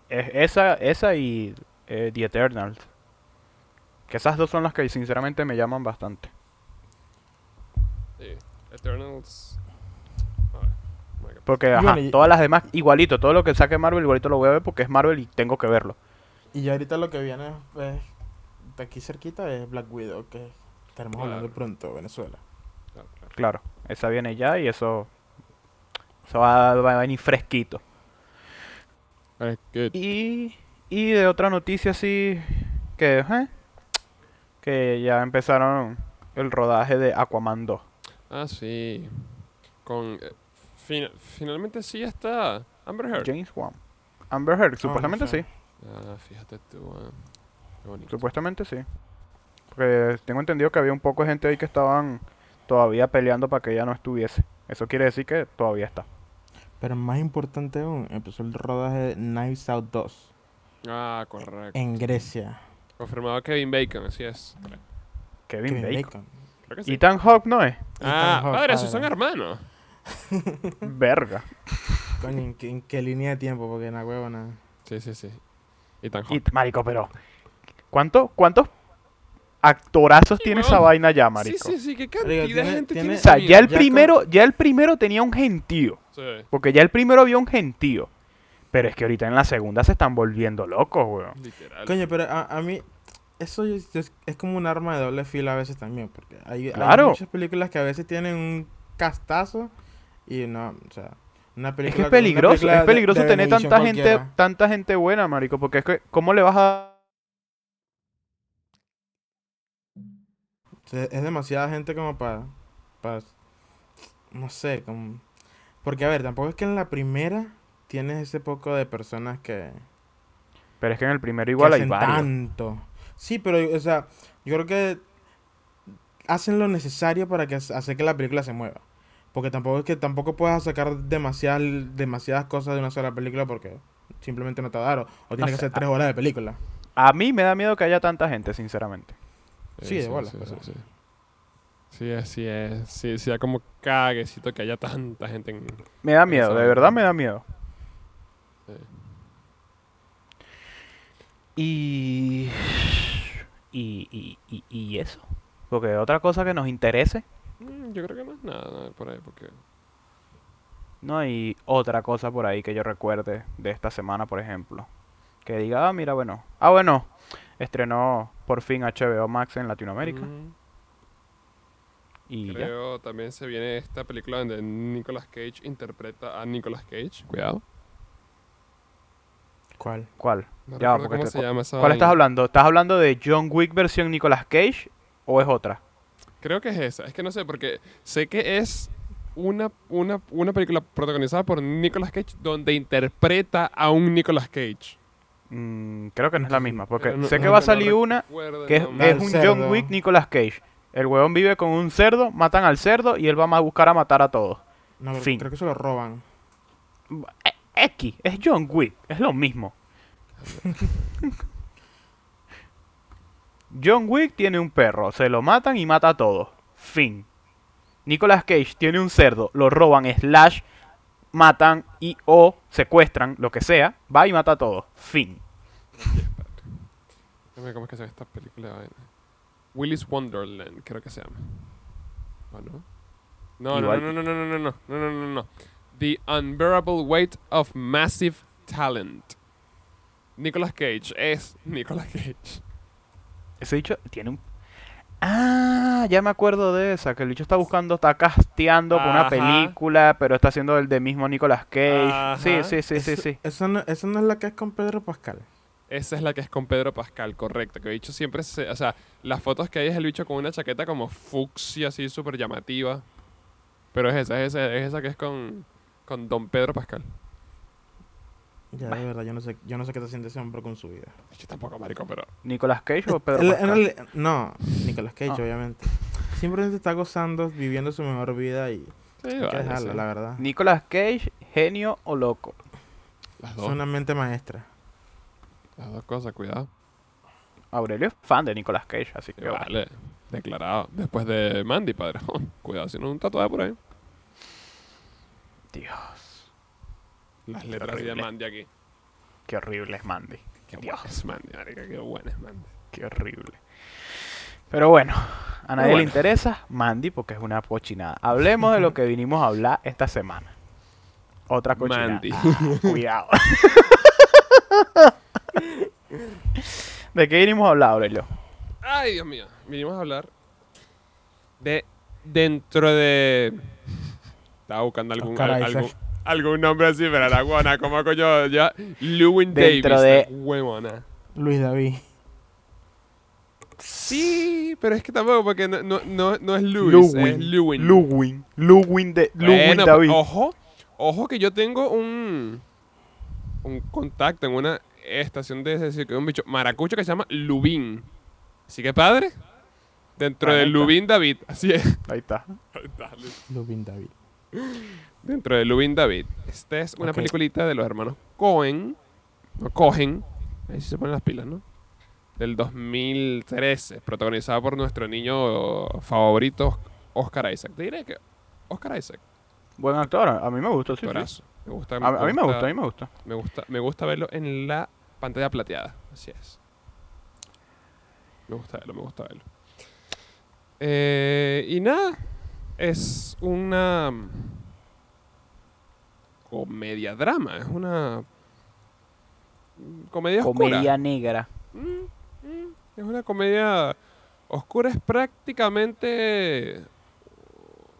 Es esa, esa y eh, The Eternals. Que esas dos son las que sinceramente me llaman bastante. Eternals. Porque, ajá, bueno, y- todas las demás, igualito. Todo lo que saque Marvel, igualito lo voy a ver porque es Marvel y tengo que verlo. Y ya ahorita lo que viene es, de aquí cerquita es Black Widow, que estaremos Claro. hablando pronto, Venezuela. Claro, claro. Claro, esa viene ya y eso. Eso va, va a venir fresquito. Eh. Y, y de otra noticia así que, ¿eh? que ya empezaron el rodaje de Aquaman 2. Ah, sí. Con. eh, fin- finalmente sí está Amber Heard. James Wan. Amber Heard, no supuestamente sí. Ah, fíjate tú. ah. Qué bonito. Supuestamente sí. Porque tengo entendido que había un poco de gente ahí que estaban todavía peleando para que ella no estuviese. Eso quiere decir que todavía está. Pero más importante aún, empezó el rodaje de Knives Out 2 Ah, correcto. en Grecia. Confirmado Kevin Bacon, así es. Kevin, Kevin Bacon. Bacon. Creo que sí. Ethan Hawke no es. Ah, Ethan Hawke, padre, esos son padre. hermanos. Verga. Coño, ¿en qué, en qué línea de tiempo? Porque en la huevo nada. Sí, sí, sí. Ethan Y, Hawke. marico, pero. ¿cuánto, ¿Cuántos actorazos Sí, tiene weón. esa vaina ya, Sí, marico? sí, sí, qué Marico, cantidad de tiene- gente tiene- tiene. O sea, ya el Ya primero, ya el primero tenía un gentío. Sí. Porque ya el primero había un gentío. Pero es que ahorita en la segunda se están volviendo locos, weón. Literal. Coño, pero a, a mí eso es, es- es como un arma de doble filo a veces también. Porque hay, muchas películas que a veces tienen un castazo y no, o sea, una Es película que es peligroso, es peligroso de tener tanta gente, tanta gente buena, marico, porque es que, ¿cómo le vas a...? Es demasiada gente como para, para, no sé, como... Porque a ver, tampoco es que en la primera tienes ese poco de personas que... Pero es que en el primero igual hay varios. tanto. Sí, pero, o sea, yo creo que hacen lo necesario para que hacer que la película se mueva. Porque tampoco es que tampoco puedas sacar demasiadas, demasiadas cosas de una sola película porque simplemente no te va a dar. O, o tienes que hacer tres horas de película. A mí me da miedo que haya tanta gente, sinceramente. Sí, de bola, Sí, pero- sí, sí. Sí, así es. Sí, sí, da como caguecito que haya tanta gente en... Me da miedo, de verdad me da miedo. sí. Y, y, y, y, y eso. Porque otra cosa que nos interese, Mm, Yo creo que no es nada, nada por ahí, porque... no hay otra cosa por ahí que yo recuerde de esta semana, por ejemplo. Que diga, ah, mira, bueno. Ah, bueno, estrenó por fin HBO Max en Latinoamérica. Mm, Y ya. Creo también se viene esta película donde Nicolas Cage interpreta a Nicolas Cage. Cuidado. ¿Cuál? ¿Cuál? No Ya, recuerdo porque cómo te- se llama esa ¿Cuál estás hablando? ¿Estás hablando de John Wick versión Nicolas Cage o es otra? Creo que es esa. Es que no sé, porque sé que es una, una, una película protagonizada por Nicolas Cage donde interpreta a un Nicolas Cage. Mm, creo que no es la misma, porque no- sé que no- va a no salir una que es, un cerdo. John Wick Nicolas Cage. El huevón vive con un cerdo, matan al cerdo y él va a buscar a matar a todos. No, Fin. creo que se lo roban. X, es John Wick, es lo mismo. John Wick tiene un perro, se lo matan y mata a todos. Fin. Nicolas Cage tiene un cerdo, lo roban, slash, matan y o secuestran, lo que sea, va y mata a todos. Fin. ¿Cómo es que se llama esta película? Willy's Wonderland, creo que se llama. ¿O no? No, no, no, no, no, no, no, no, no, no, no, no. The Unbearable Weight of Massive Talent. Nicolas Cage es Nicolas Cage. Ese bicho tiene un... Ah, ya me acuerdo de esa, que el bicho está buscando, está casteando por una película, pero está haciendo el de mismo Nicolas Cage. Ajá. Sí, sí, sí, sí, Eso- sí. Eso no, eso no es la que es con Pedro Pascal. Esa es la que es con Pedro Pascal, correcto. Que el bicho siempre se. O sea, las fotos que hay es el bicho con una chaqueta como fucsia, así súper llamativa. Pero es esa, es esa, es esa que es con, con Don Pedro Pascal. Ya, de verdad, yo no sé, yo no sé qué está haciendo ese hombre con su vida. Yo tampoco, marico, pero. ¿Nicolas Cage o Pedro Pascal? no, Nicolas Cage, Ah. obviamente. Simplemente está gozando, viviendo su mejor vida y Sí, hay que vale, dejarlo, sí. la verdad. Nicolas Cage, genio o loco. Las Es dos. una mente maestra. Las dos cosas, cuidado. Aurelio es fan de Nicolas Cage, así que bueno. vale. Declarado. Después de Mandy, padre. cuidado, si no un tatuaje por ahí. Dios, Las Qué letras de horrible. Mandy aquí. qué horrible es Mandy. Qué Dios. buena es Mandy, marica. Qué buena es Mandy. Qué horrible. Pero bueno, a nadie le interesa Mandy porque es una cochinada. Hablemos de lo que vinimos a hablar esta semana. Otra cochinada. Mandy. Ah, cuidado. ¿De qué vinimos a hablar, Aurelio? Ay, Dios mío. Vinimos a hablar de dentro de. Estaba buscando algún, al- algún, algún nombre así, pero la guana, como coño, ya. Lewin Dentro Davis, de- huevona. Luis David. Sí, pero es que tampoco, porque no, no, no, no es Lewis, es Lewin. Lewin. Lewin de Lewin Bueno, David. ojo, ojo que yo tengo un un contacto en una estación de ese que un bicho maracucho que se llama Lubin. Así que padre, dentro de ahí está. Lubin David, así es. Ahí está. Dale. Lubin David. Dentro de Lubin David. Esta es una Ok. peliculita de los hermanos Cohen, o Cohen, ahí sí se ponen las pilas, ¿no? Del 2013, protagonizada por nuestro niño favorito, Oscar Isaac. Te diré que Oscar Isaac, Buen actor. A mí me gustó, sí, sí. Me gusta, A, a mí me gusta, a mí me gusta. Me gusta, me gusta verlo en la pantalla plateada. Así es. Me gusta verlo, me gusta verlo. Eh, y nada, es una comedia drama, es una comedia oscura. Comedia negra. Mm, mm, es una comedia oscura, es prácticamente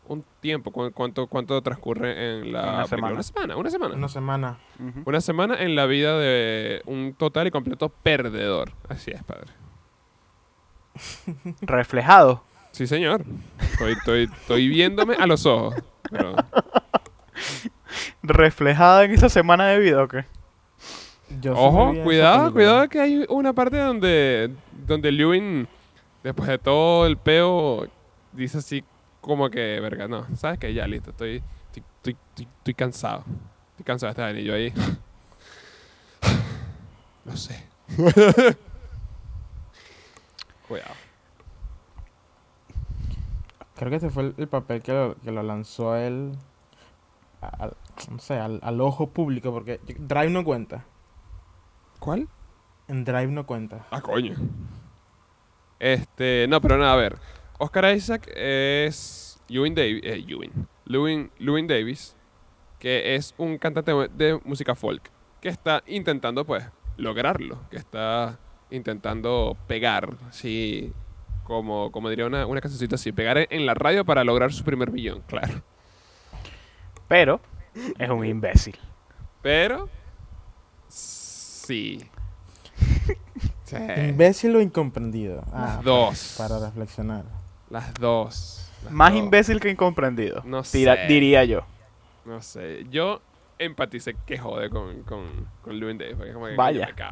un tiempo. ¿cu- ¿Cuánto, cuánto transcurre en la Una semana. Una semana, una semana. Una semana. Una semana en la vida de un total y completo perdedor. Así es, padre. Reflejado. Sí, señor. Estoy, estoy, estoy viéndome a los ojos. Pero Reflejada en esa semana de vida, ¿o qué? Yo sí ojo, cuidado, cuidado que hay una parte donde, donde Lewin, después de todo el peo, dice así como que, verga, no, sabes que ya listo, estoy, estoy, estoy, estoy- estoy cansado. Estoy cansado de estar anillo ahí. No sé. Cuidado. Creo que este fue el, el papel que lo, que lo lanzó a él. al- no sé, al, al ojo público, porque Drive no cuenta. ¿Cuál? En Drive no cuenta. Ah, coño. Este, no, pero nada, a ver. Oscar Isaac es Ewing Davis, eh, Ewing, Lewin, Lewin Davis, que es un cantante de música folk, que está intentando, pues, lograrlo, que está intentando pegar, sí, como, como diría una, una cancioncita así, pegar en- la radio para lograr su primer millón, claro. Pero es un imbécil. Pero, sí. Sí. Imbécil o incomprendido. Ah, Las dos. Para reflexionar. Las dos. las Más dos. imbécil que incomprendido. No Tira- sé. diría yo. No sé, yo empaticé que jode con, con, con Lewin Davis, porque es como que Vaya. ¿Qué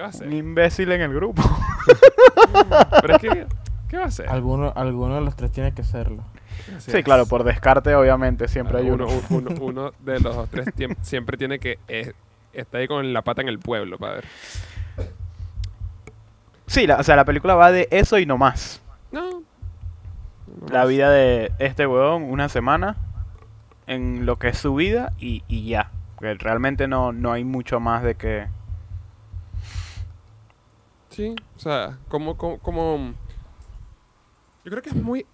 va a Un hacer? imbécil en el grupo. Pero es que, ¿qué va a hacer? Alguno, alguno de los tres tiene que serlo. Así Sí, es. claro, por descarte, obviamente, siempre hay uno, uno. de los tres siempre tiene que eh, estar ahí con la pata en el pueblo, padre. Sí, la- o sea, la película va de eso y no más. No. no La más. vida de este huevón, una semana, en lo que es su vida y, y ya. Porque realmente no, no hay mucho más de que... Sí, o sea, como, como, como- Yo creo que es muy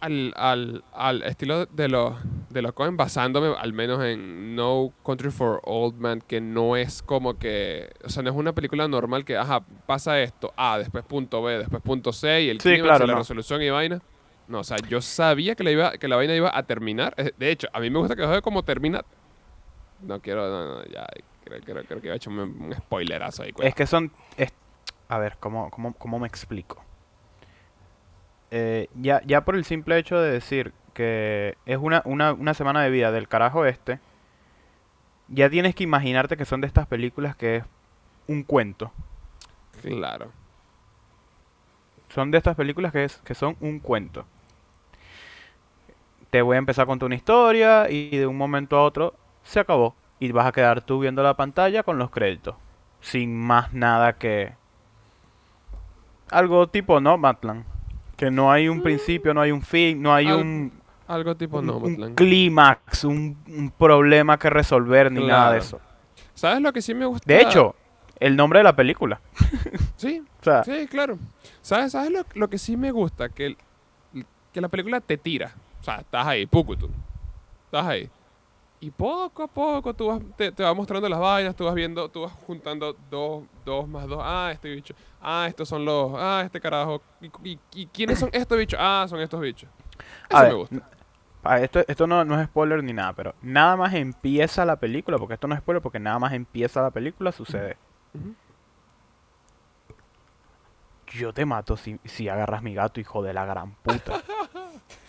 al, al, al estilo de los de los Coen, basándome al menos en No Country for Old Man, que no es como que... O sea, no es una película normal que, ajá, pasa esto, A, después punto B, después punto C, y el Sí, claro, y la no. resolución y vaina. No, o sea, yo sabía que la, iba, que la vaina iba a terminar. De hecho, a mí me gusta que jode como termina. No quiero, no, no, ya, creo, creo, creo que iba a echar un, un spoilerazo ahí. Es que son... es- a ver, ¿cómo, cómo, cómo me explico? Eh, ya, ya por el simple hecho de decir que es una, una, una semana de vida del carajo este, ya tienes que imaginarte que son de estas películas que es un cuento. Claro. Son de estas películas que, es, que son un cuento. Te voy a empezar a contar una historia y de un momento a otro se acabó. Y vas a quedar tú viendo la pantalla con los créditos. Sin más nada que... Algo tipo Nomadland. Que no hay un principio, no hay un fin, no hay Al- un, Algo tipo un- un clímax, un, un problema que resolver, ni nada de eso. ¿Sabes lo que sí me gusta? De hecho, el nombre de la película. Sí, O sea, sí, claro. ¿Sabes, ¿sabes lo, lo que sí me gusta? Que, el- que la película te tira. O sea, estás ahí, Pucutum. Estás ahí. Y poco a poco tú vas, te, te va mostrando las vainas, tú vas viendo, tú vas juntando dos, dos más dos. Ah, este bicho. Ah, estos son los. Ah, este carajo. ¿Y, y- y quiénes son estos bichos? Ah, son estos bichos. Eso A me ver, gusta. Esto, esto no, no es spoiler ni nada, pero nada más empieza la película, porque esto no es spoiler, porque nada más empieza la película, sucede. Yo te mato si, si agarras mi gato, hijo de la gran puta.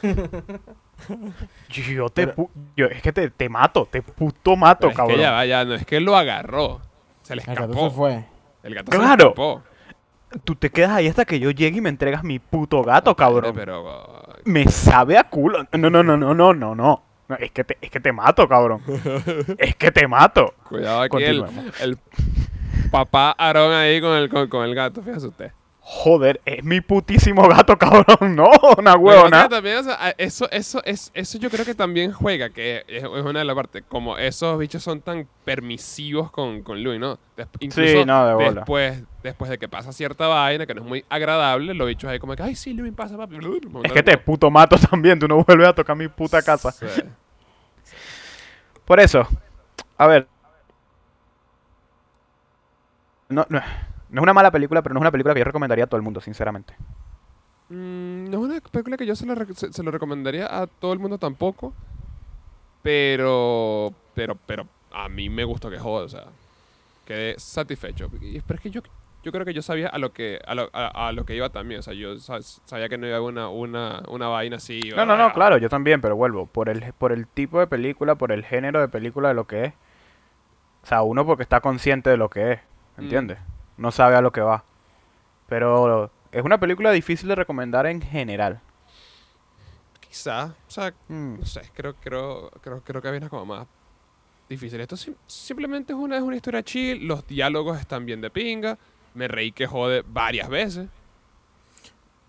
yo te Pero- pu- yo, es que te, te mato, te puto mato, Pero es cabrón. que ya va, ya, no es que lo agarró. Se le El gato escapó. se fue. El gato se le ¡Claro! escapó. Tú te quedas ahí hasta que yo llegue y me entregas mi puto gato, cabrón. Pero, Me sabe a culo. No, no, no, no, no, no, no. Es que te, es que te mato, cabrón. es que te mato. Cuidado aquí el, papá Aarón ahí con el, con, con el gato, fíjese usted. Joder, es mi putísimo gato, cabrón. No, una huevona. que también, o sea, a- eso, eso, es, eso yo creo que también juega, que es, una de las partes. Como esos bichos son tan permisivos con, con Louis, ¿no? Incluso no, de bola. después, después de que pasa cierta vaina que no es muy agradable, los bichos ahí como que, ay, sí, Louis pasa, papi. Es que te puto mato también. Tú no vuelves a tocar mi puta casa. Sí. Por eso, a ver. No, no, no es una mala película, pero no es una película que yo recomendaría a todo el mundo, sinceramente. Mm, no es una película que yo se lo, se, se lo recomendaría a todo el mundo tampoco. Pero, pero, pero a mí me gustó que joda, o sea, quedé satisfecho. Pero es que yo, yo creo que yo sabía a lo que, a lo, a, a lo que iba también. O sea, yo sa- sabía que no iba a una, una, una vaina así. No, no, no, claro, yo también, pero vuelvo. Por el, por el tipo de película, por el género de película de lo que es. O sea, uno porque está consciente de lo que es, Mm. No sabe a lo que va. Pero es una película difícil de recomendar en general. Quizá, o sea, Mm. no sé, creo, creo, creo, creo que había una como más difícil. Esto sim- simplemente es una, es una historia chill, los diálogos están bien de pinga, me reí que jode varias veces.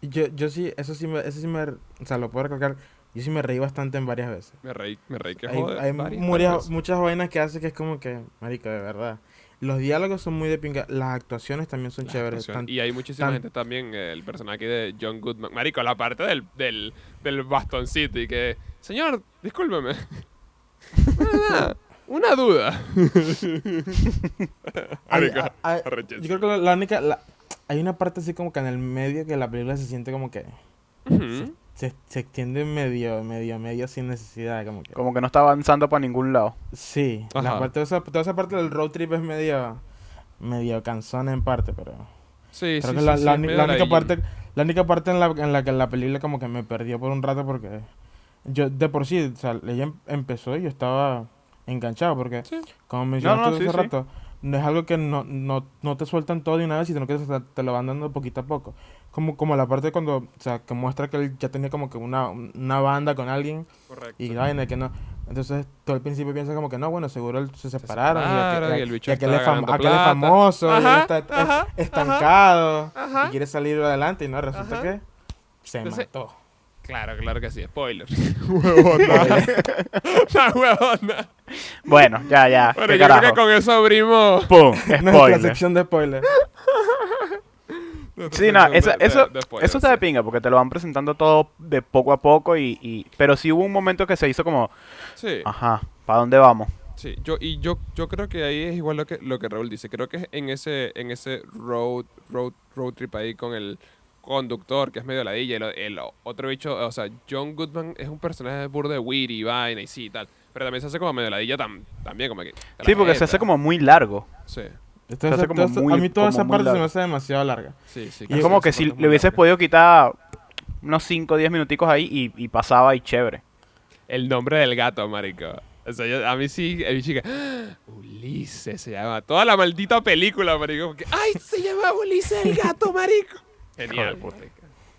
Yo, yo sí, eso sí me, eso sí me, o sea, lo puedo recalcar. Yo sí me reí bastante en varias veces. Me reí, me reí que Hay, jode hay varias, muchas, varias veces. muchas vainas que hace que es como que, marico, de verdad. Los diálogos son muy de pinga. Las actuaciones también son La chéveres. Tan- Y hay muchísima tan- gente también, eh, el personaje de John Goodman. Marico, la parte del, del, del bastoncito y que... Señor, discúlpeme. Nada, una duda. Hay- Marico, hay- arrechísimo. yo creo que la, la única. la- hay una parte así como que en el medio que la película se siente como que. Se, se extiende medio, medio, medio sin necesidad. Como que. Como que no está avanzando para ningún lado. Sí, la parte, esa, toda esa parte del road trip es medio. medio cansona en parte, pero. Sí, Creo sí, que sí, la, sí, la única parte la única parte en la, en la que la película como que me perdió por un rato porque yo de por sí, o sea, ella em- empezó y yo estaba enganchado porque Sí. como mencionaste no, hace sí. rato, no es algo que no, no, no te sueltan todo de una vez, sino que te, te lo van dando poquito a poco. Como, como la parte cuando, o sea, que muestra que él ya tenía como que una, una banda con alguien Correcto. y la vaina que no. Entonces, todo el principio piensa como que no, bueno, seguro él se separaron, separaron, y, aquel- y el bicho y aquel, está es, fam- ganando aquel es plata. famoso, y él Ajá, está es- estancado Ajá. y quiere salir adelante y no, resulta Ajá. que se Entonces- mató. Claro, claro que sí. Spoilers. huevona. La huevona. Bueno, ya, ya. Bueno, ¿Qué yo creo que con eso abrimos... ¡Pum! Nuestra sección de spoiler. Sí, no, de- de- eso, de eso está de pinga, porque te lo van presentando todo de poco a poco y, y- Pero sí hubo un momento que se hizo como, Sí. ajá, ¿para dónde vamos? Sí, yo, y yo, yo creo que ahí es igual lo que, lo que Raúl dice. Creo que es en ese, en ese road, road, road trip ahí con el conductor, que es medio ladilla, lo- el, otro bicho, o sea, John Goodman es un personaje de witty y vaina y sí y tal. Pero también se hace como medio ladilla tam- también, como que... Sí, porque se hace como muy largo. Sí, Esto- Se hace esto- como esto- muy- a mí toda como esa parte se me hace demasiado larga. sí, sí. Y Es como que si le hubieses larga. podido quitar unos 5 o 10 minuticos ahí y, y pasaba y chévere. El nombre del gato, marico. O sea, yo- a mí sí, el bicho que... ¡Ah! Ulises se llama. Toda la maldita película, marico. porque, ¡Ay, se llama Ulises el gato, marico! Genial.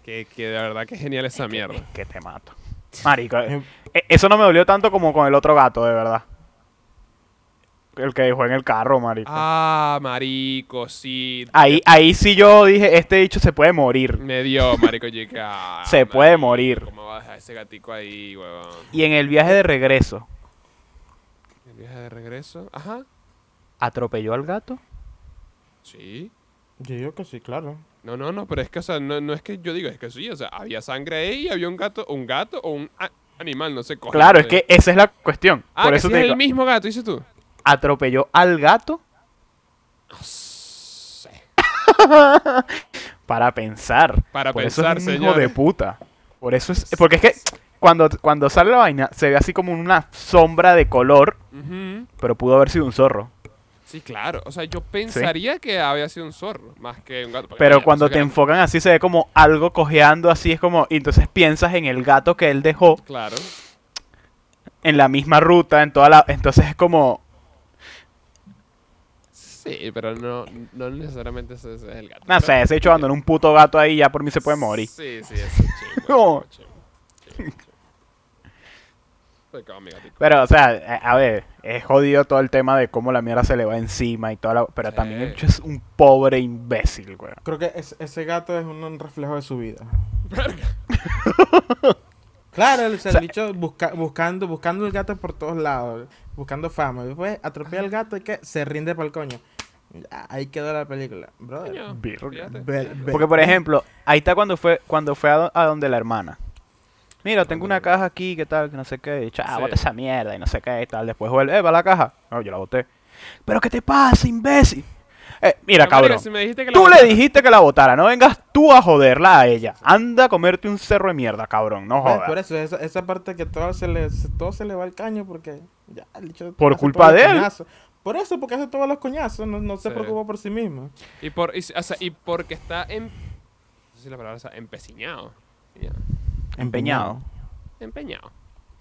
Que, que de verdad que genial esa mierda. Que te mato. Marico, eh, eso no me dolió tanto como con el otro gato, de verdad. El que dejó en el carro, marico. Ah, marico, sí. Ahí, ahí sí yo dije, este dicho se puede morir. Me dio, marico. dije, ah, Se puede morir. ¿Cómo va a dejar ese gatico ahí, huevón? Y en el viaje de regreso, El viaje de regreso. Ajá. ¿atropelló al gato? Sí. Yo digo que sí, claro. No, no, no, pero es que, o sea, no, no es que yo diga, es que sí, o sea, había sangre ahí y había un gato, un gato o un animal, no sé coño, Claro, es sé. que esa es la cuestión. Ah, Por que eso sí te es digo, el mismo gato, dices tú. ¿Atropelló al gato? No sé. Para pensar. Para Por pensar, eso es un hijo de puta. Por eso es... Porque es que cuando, cuando sale la vaina se ve así como una sombra de color, pero pudo haber sido un zorro. Sí, claro. O sea, yo pensaría que había sido un zorro, más que un gato. Pero mira, cuando te enfocan así se ve como algo cojeando así, es como... Y entonces piensas en el gato que él dejó Claro. en la misma ruta, en toda la... Entonces es como... Sí, pero no, no necesariamente ese, ese es el gato. No Pero- sé, ese hecho abandonó un puto gato ahí ya por mí se puede morir. Sí, sí, ese es chingo, No. Pero, o sea, a a ver, es jodido todo el tema de cómo la mierda se le va encima y toda la... Pero Sí. también el hecho es un pobre imbécil, güey. Creo que es- ese gato es un, reflejo de su vida. Claro, o sea, O sea, el bicho busca- buscando, buscando el gato por todos lados, buscando fama. Después atropella al gato y que se rinde para el coño. Ahí quedó la película. Brother. Porque, por ejemplo, ahí está cuando fue cuando fue a, do- a donde la hermana. Mira, tengo una caja aquí, ¿qué tal? Que no sé qué. Chá, Sí. bota esa mierda y no sé qué y tal. Después vuelve, eh, va la caja. No, yo la boté. ¿Pero qué te pasa, imbécil? Eh, mira, cabrón. si me dijiste que la Tú le dijiste que la botara, no vengas tú a joderla a ella. Anda a comerte un cerro de mierda, cabrón, no Pues, jodas. por eso, esa, esa parte que todo se, le, todo se le va al caño porque ya el bicho Por culpa de él. Por eso, porque hace todos los coñazos, no, no se Sí. preocupa por sí mismo. Y, por, y, o sea, y porque está en... No sé si la palabra es empecinado. Ya. Empeñado. Empeñado.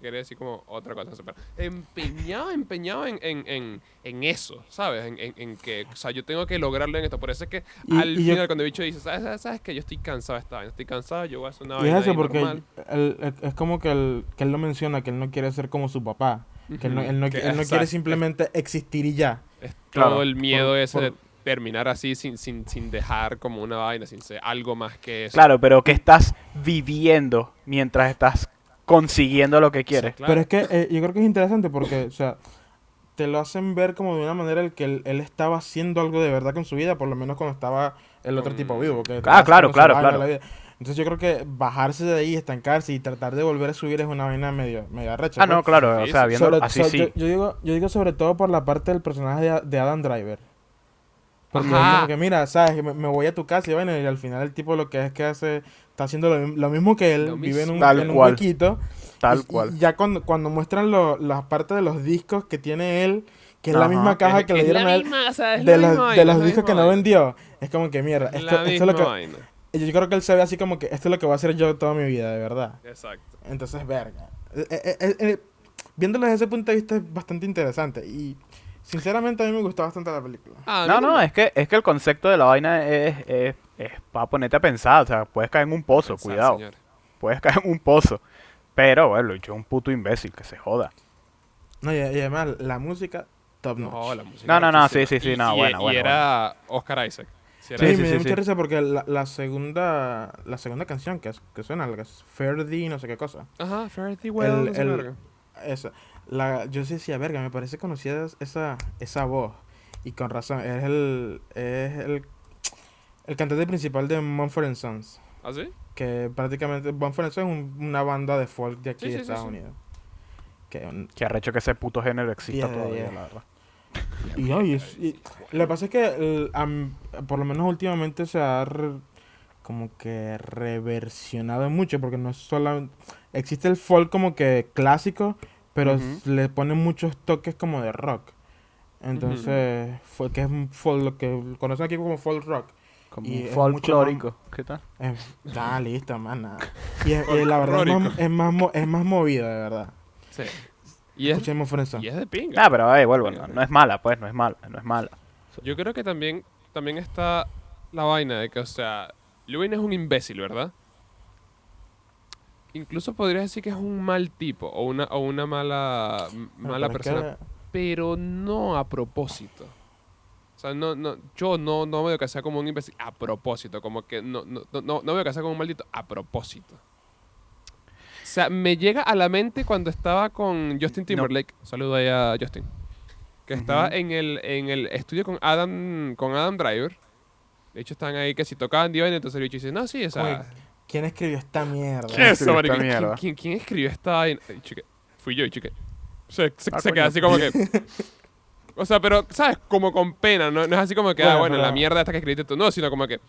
Quiere decir como otra cosa. Pero empeñado, empeñado en, en, en, en eso, ¿sabes? En, en, en que, o sea, yo tengo que lograrlo en esto. Por eso es que Y- al y yo- final cuando el bicho dice, ¿sabes, sabes, sabes que yo estoy cansado de esta vaina? Estoy cansado, yo voy a hacer una Y vaina es eso ahí porque normal". él- él- es como que él, que él lo menciona, que él no quiere ser como su papá. Que él no, él no, que- él no quiere simplemente existir y ya. Es Claro, todo el miedo por- ese de terminar así sin, sin, sin dejar como una vaina, sin ser algo más que eso. Claro, pero que estás viviendo mientras estás consiguiendo lo que Sí, quieres. claro. Pero es que eh, yo creo que es interesante porque, o sea, te lo hacen ver como de una manera en que él, él estaba haciendo algo de verdad con su vida, por lo menos cuando estaba el otro Con- tipo vivo. Que Ah, claro, claro, claro. Entonces yo creo que bajarse de ahí, estancarse y tratar de volver a subir es una vaina medio, medio arrecha. Ah, no, claro, o Sí, sea, sí. viendo Sobre- así so- sí. Yo, yo digo, yo digo sobre todo por la parte del personaje de, de Adam Driver. Porque es Ajá. como que mira, sabes, que me, me voy a tu casa y bueno, y al final el tipo lo que es que hace, está haciendo lo, lo mismo que él, Lo vive en un, mismo. Tal en un cual. huequito. Tal y- y cual. ya cuando, cuando muestran lo- las partes de los discos que tiene él, que es la misma caja Es- que le es dieron la a él, misma, o sea, es de, la los- misma de los discos que no vendió, es como que mierda, Es esto, la esto es lo misma que... Yo creo que él se ve así como que esto es lo que voy a hacer yo toda mi vida, de verdad. Exacto. Entonces, verga. Eh, eh, eh, eh, viéndolo desde ese punto de vista es bastante interesante. Y sinceramente a mí me gustó bastante la película. Ah, No, no, es que, es que el concepto de la vaina es, es, es para ponerte a pensar. O sea, puedes caer en un pozo, pensar, cuidado. señor. Puedes caer en un pozo. Pero, bueno, yo un puto imbécil, que se joda. No, y, y además la música, top notch. No, la música No, no, no, sí, sí, sí, Y- no, y- bueno, y era Oscar Isaac. Sí, era Sí, Sí, me dio sí, mucha sí. risa porque la, la segunda la segunda canción que, es- que suena, la que es Ferdy, no sé qué cosa. Ajá, Fairty Well, El- el-. Esa. La, yo sí decía, verga, me parece conocida esa, esa voz. Y con razón, es el, es el, el cantante principal de Mumford Sons. ¿Ah, sí? Que prácticamente Mumford Sons es un- una banda de folk de aquí Sí, de Estados sí. Unidos. Que un- Que arrecho que ese puto género exista Yeah, todavía, yeah. la verdad. Y, no, y es- y- lo que pasa es que el- am- por lo menos últimamente se ha re- como que reversionado mucho porque no es solamente existe el folk como que clásico pero le ponen muchos toques como de rock entonces fue que es un folk lo que conocen aquí como folk rock Como Y folclórico. ¿Qué tal? Es- ah listo más nada y, es- y la verdad es más, es más mo- es más movido de verdad Sí. Y es, escuchemos Friends y es de pinga. Ah, pero eh, vuelvo, no, no es mala, pues, no es mala, no es mala. Yo creo que también, también está la vaina de que, o sea, Lewin es un imbécil, ¿verdad? Incluso podrías decir que es un mal tipo o una, o una mala, mala pero es que- persona, pero no a propósito. O sea, no, no, yo no, no veo que sea como un imbécil a propósito, como que no, no, no, no no veo que sea como un maldito a propósito. O sea, me llega a la mente cuando estaba con Justin Timberlake, saludo ahí a Justin, que estaba en el, en el estudio con Adam, con Adam Driver. De hecho, estaban ahí que si tocaban Divine, entonces el bicho dice, no, sí, o sea... Oye, ¿quién escribió esta mierda? ¿Quién, mierda? quién- quién escribió esta chique, fui yo, y chique. Se, se, Ah, se queda así como que... O sea, pero, ¿sabes? Como con pena, no, no es así como que, ah, Bueno, bueno, pero- la mierda esta que escribiste tú. No, sino como que...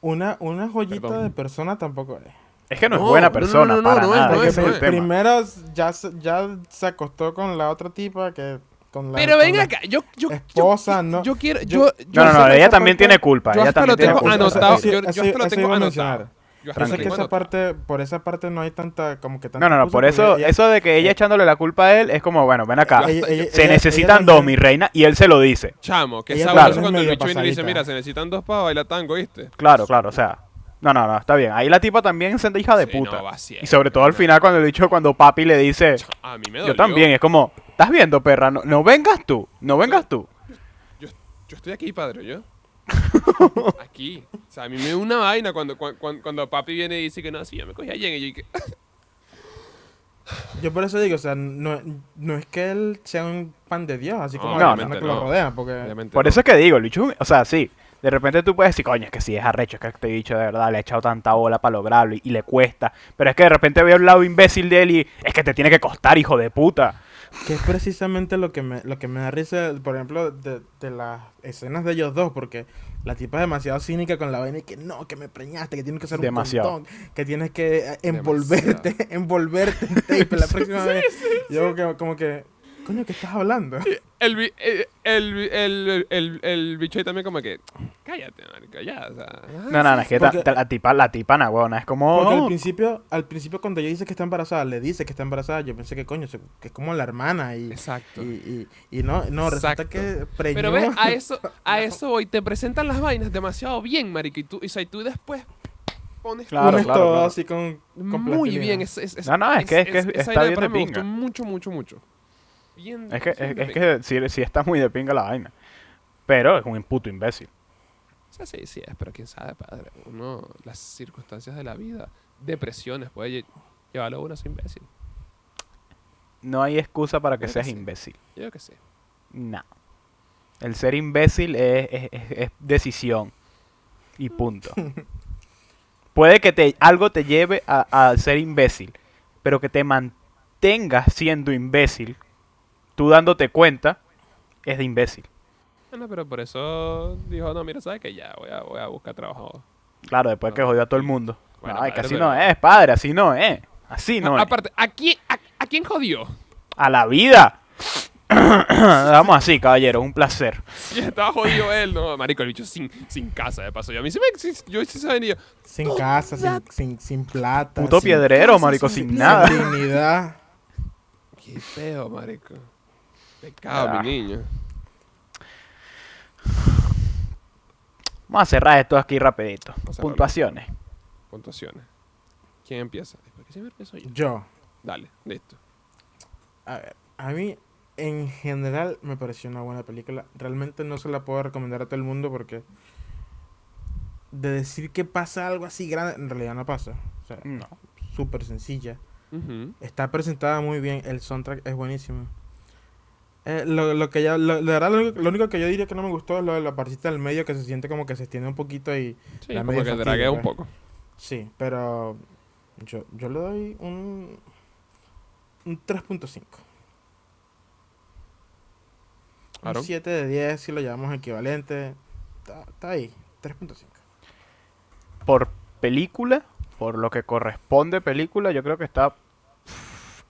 Una, una joyita Perdón. de persona tampoco es. Es que no, No, es buena persona, no, no, para no es, nada. es, es no el es. tema. Primero ya, se- ya se acostó con la otra tipa que con la Pero con ven la acá, yo... yo esposa, yo, no- Yo quiero... yo- Yo, No, no, no, ella también tiene culpa. yo ella hasta también lo tengo anotado. Yo, hasta lo tengo anotado. mencionar. Yo sé que esa parte, por esa parte no hay tanta, como que tanta No, no, no, por eso, ella- eso de que ella echándole la culpa a él es como, bueno, ven acá. Ella- ella- se ella- necesitan ella dos, mi reina, y él se lo dice. Chamo, que Ella sabroso es cuando el bicho viene y dice, mira, se necesitan dos para bailar tango, ¿viste? Claro, claro, o sea. No, no, no, está bien. Ahí la tipa también es hija de Sí, puta. no, y sobre todo al ¿no? final cuando el dicho cuando papi le dice, A mí me dolió. yo también, es como, ¿estás viendo, perra? No, no vengas tú, no vengas tú. Yo, yo estoy aquí, padre, yo. aquí. O sea, a mí me da una vaina cuando, cuando, cuando papi viene y dice que no, sí, yo me cogí a Jen y yo y que... Yo por eso digo, o sea, no, no es que él sea un pan de Dios, así No, como no, la persona que no. lo rodea, porque Obviamente Por no. eso es que digo, el bicho, o sea, sí. De repente tú puedes decir, coño, es que sí es arrecho, es que este bicho de verdad le ha echado tanta bola para lograrlo y, y le cuesta. Pero es que de repente veo el lado imbécil de él y es que te tiene que costar, hijo de puta. que es precisamente lo que me, lo que me da risa, por ejemplo, de, de las escenas de ellos dos, porque la tipa es demasiado cínica con la vaina y que no, que me preñaste, que tienes que hacer Demasiado. un condón, que tienes que eh, envolverte, envolverte en tape la próxima vez. Yo que- como que, coño, ¿qué estás hablando? El, bi- el, el, el, el, el bicho ahí también como que... Cállate, marica, ya, o sea... ajá, No, no, no, es que ta- Porque- ta- la tipa, la tipa, na es como... Porque al principio, al principio cuando ella dice que está embarazada, le dice que está embarazada, yo pensé que coño, que es como la hermana y, Exacto. y, y, y no, no, resulta Exacto. que preñó. Pero ves, a eso, a eso voy, te presentan las vainas demasiado bien, marica, y tú, y, o sea, y tú después pones Claro, claro, todo claro. así con, con muy bien. Es, es, es- No, no, es que- es que esa está bien de mí me gustó pinga. mucho, mucho, mucho. Bien, Es que, es, es que sí, sí está muy de pinga la vaina. Pero es un puto imbécil. Sea, sí, sí es, pero quién sabe, padre. Uno, las circunstancias de la vida, depresiones, puede lle- llevarlo a uno a ser imbécil. No hay excusa para que que seas sí. imbécil. Yo creo que sí. No. El ser imbécil es, es- es- es decisión. Y punto. Puede que te, algo te lleve a, a ser imbécil, pero que te mantengas siendo imbécil, tú dándote cuenta, es de imbécil. Bueno, pero por eso dijo, no, mira, ¿sabes qué? Ya, voy a, voy a buscar trabajo. Claro, después que jodió a todo el mundo. Bueno, Ay, que padre, así pero- no es, padre, así no es. Así no A- es. aparte, ¿a quién, a, a quién jodió? A la vida. Vamos así, caballero, un placer. Sí, estaba jodido él, no, marico, el bicho sin, sin casa, de paso. Yo a mí sí me, yo sí se venía. Sin casa, sin, sin, sin plata. Puto sin piedrero, casa, marico, sin nada. nada. Sin dignidad. Qué feo, marico. Pecado, Ah. mi niño. Vamos a cerrar esto aquí rapidito. Puntuaciones. Puntuaciones. ¿Quién empieza? ¿Por qué siempre empiezo yo? Yo, Dale, listo. a ver, a mí en general me pareció una buena película. Realmente no se la puedo recomendar a todo el mundo porque de decir que pasa algo así grande, en realidad no pasa. O sea, No. súper sencilla. Está presentada muy bien, el soundtrack es buenísimo. Eh, lo, lo que ya, lo, de verdad, lo, único- lo único que yo diría que no me gustó es lo de la partita del medio que se siente como que se extiende un poquito y Sí, La como media que fastidio, draguea un pues. poco. sí, pero yo, yo le doy un, un 3.5. Un Aaron. 7 de 10 si lo llamamos equivalente. Está, está ahí, 3.5. Por película, por lo que corresponde película, yo creo que está.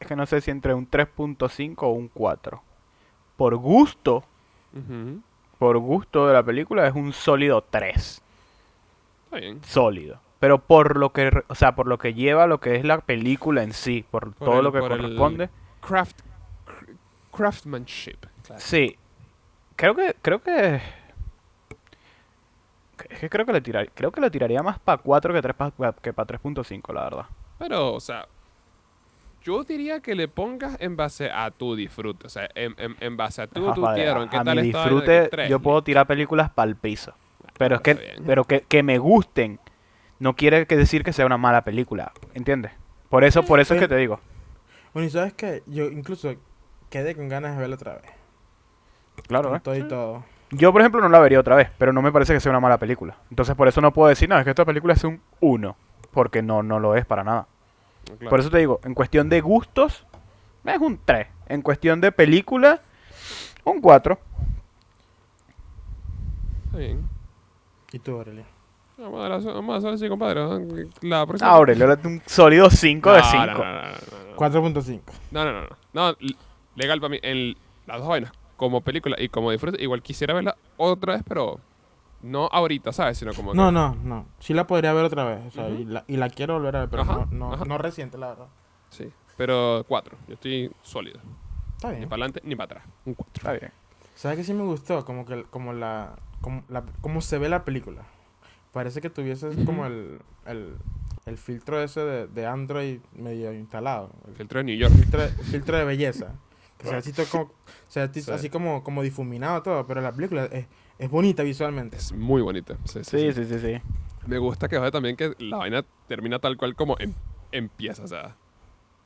Es que no sé si entre un 3.5 o un 4. Por gusto, por gusto de la película, es un sólido 3. Está bien. Sólido. Pero por lo que, o sea, por lo que lleva lo que es la película en sí, por, Por todo el- lo que corresponde. Craft, cr- craftsmanship. Sí. Creo que, creo que. Es que creo que le tiraría, creo que le tiraría más para 4 que, 3 que para 3.5, la verdad. Pero, o sea, yo diría que le pongas en base a tu disfrute. O sea, en, en, en base a tu Ajá, padre. ¿En qué a tal mi disfrute, Tres, yo puedo tirar películas para el piso. Pero es que, bien. pero que, que me gusten no quiere que decir que sea una mala película, ¿entiendes? Por eso, por eso es que te digo. Bueno, y sabes que yo incluso quedé con ganas de verla otra vez. Claro, Con ¿eh? todo y todo. Yo, por ejemplo, no la vería otra vez, pero no me parece que sea una mala película. Entonces, por eso no puedo decir, no, es que esta película es un 1, porque no, no lo es para nada. Claro. Por eso te digo, en cuestión de gustos, es un 3. En cuestión de película, un 4. Está bien. ¿Y tú, Aurelia? Vamos a, dar- vamos a hacer así, compadre. La próxima. Ah, Aurelio, era un sólido 5 de No, 5. No, no, no, no, no. 4.5. No, no, no, no. Legal para mí. En las dos vainas, como película y como disfrute, igual quisiera verla otra vez, pero no ahorita, ¿sabes? Sino como. No, que- no, no. Sí la podría ver otra vez. O sea, y, la, y la quiero volver a ver, pero Ajá, no, no, ajá. no reciente, la verdad. Sí. Pero cuatro. Yo estoy sólido. Está Ni bien. para adelante ni para atrás. Un cuatro. Está bien. ¿Sabes qué sí me gustó? Como que como la, como la cómo se ve la película. Parece que tuviese Ujú. como el, el, el filtro ese de, de Android medio instalado. El Filtro de New York. filtro, de- filtro de belleza. Que se ve así, todo como, se ve así- Sí. así como, como difuminado todo, pero la película es, es bonita visualmente. Es muy bonita. Sí, sí, Sí, sí. sí, sí, sí. Me gusta que también que la vaina termina tal cual como em- empieza, o sea.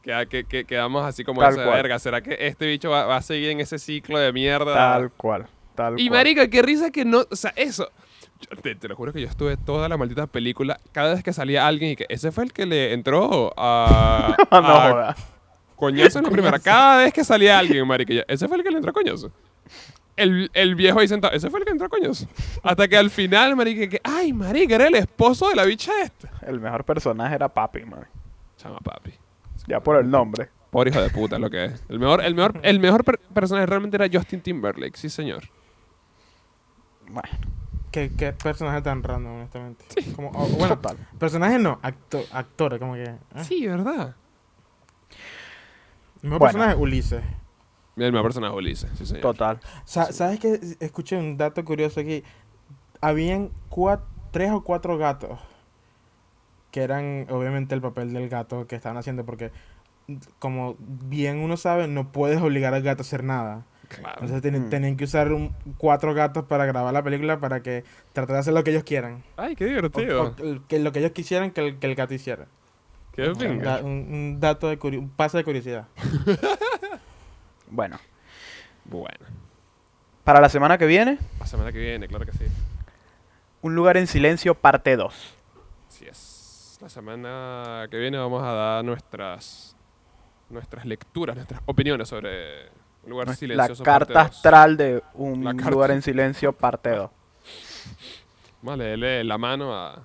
Queda- que, que, quedamos así como Tal esa cual. verga. ¿Será que este bicho va, va a seguir en ese ciclo de mierda? Tal cual. Tal Y cual. marica, qué risa que no, o sea, eso. Yo te, te lo juro que yo estuve toda la maldita película, cada vez que salía alguien y que ese fue el que le entró a, no a jodas. coñazo en la primera. Cada vez que salía alguien, marica, yo, ese fue el que le entró a coñazo. El, el viejo ahí sentado, ese fue el que entró coñazo. Hasta que al final, marica, que, ay, marica, era el esposo de la bicha esta. El mejor personaje era Papi, man. Chama papi. Ya por el nombre. Pobre hijo de puta lo que es. El mejor, el mejor, el mejor per- personaje realmente era Justin Timberlake, sí señor. Bueno, ¿Qué, qué personaje tan random, honestamente. Como, oh, bueno, total. personaje no, acto, actor, como que. ¿eh? Sí, ¿verdad? El mejor Bueno. personaje, Ulises. El mejor personaje es Ulises, sí señor. Total. Sa- ¿Sabes qué? Escuché un dato curioso aquí. Habían cua- tres o cuatro gatos que eran obviamente el papel del gato que estaban haciendo porque como bien uno sabe no puedes obligar al gato a hacer nada. Claro. Entonces ten- Mm. tenían que usar un- cuatro gatos para grabar la película para que tratar de hacer lo que ellos quieran. Ay, qué O- divertido. o el- que lo que ellos quisieran que el, que el gato hiciera. Qué un, un- un dato de un pase de curiosidad. Bueno, Bueno. Para la semana que viene, La semana que viene, claro que sí. Un lugar en silencio, parte 2. Así es. La semana que viene vamos a dar nuestras nuestras lecturas, nuestras opiniones sobre un lugar La silencioso. parte carta dos. astral de un La carta. lugar en silencio, parte 2. Vamos a leerle la mano a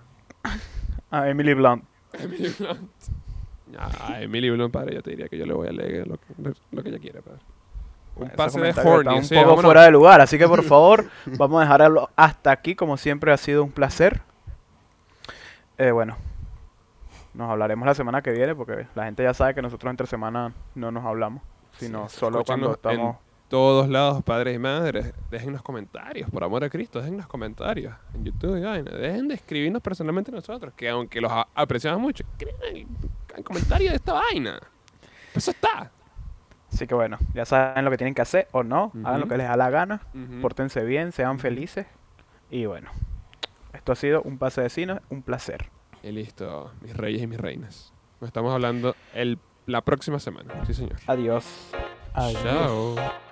A Emily Blunt. Emily Blunt. A Emily Blunt, padre, yo te diría que yo le voy a leer lo que, lo que ella quiere, padre. Un pase de está horny. Un poco fuera de lugar, así que por favor, vamos a dejarlo hasta aquí. Como siempre, ha sido un placer. Eh, bueno, nos hablaremos la semana que viene porque la gente ya sabe que nosotros entre semana no nos hablamos, sino Sí, solo cuando estamos. En todos lados, padres y madres, dejen los comentarios, por amor a Cristo, dejen los comentarios en YouTube y. Dejen de escribirnos personalmente nosotros, que aunque los apreciamos mucho, escriban el, el comentario de esta vaina. Eso está. Así que bueno, ya saben lo que tienen que hacer o no, hagan lo que les da la gana, Ujú. pórtense bien, sean felices. Y bueno, esto ha sido un pase de cine, un placer. Y listo, mis reyes y mis reinas. Nos estamos hablando el, la próxima semana. Sí, señor. Adiós. Adiós. Chao.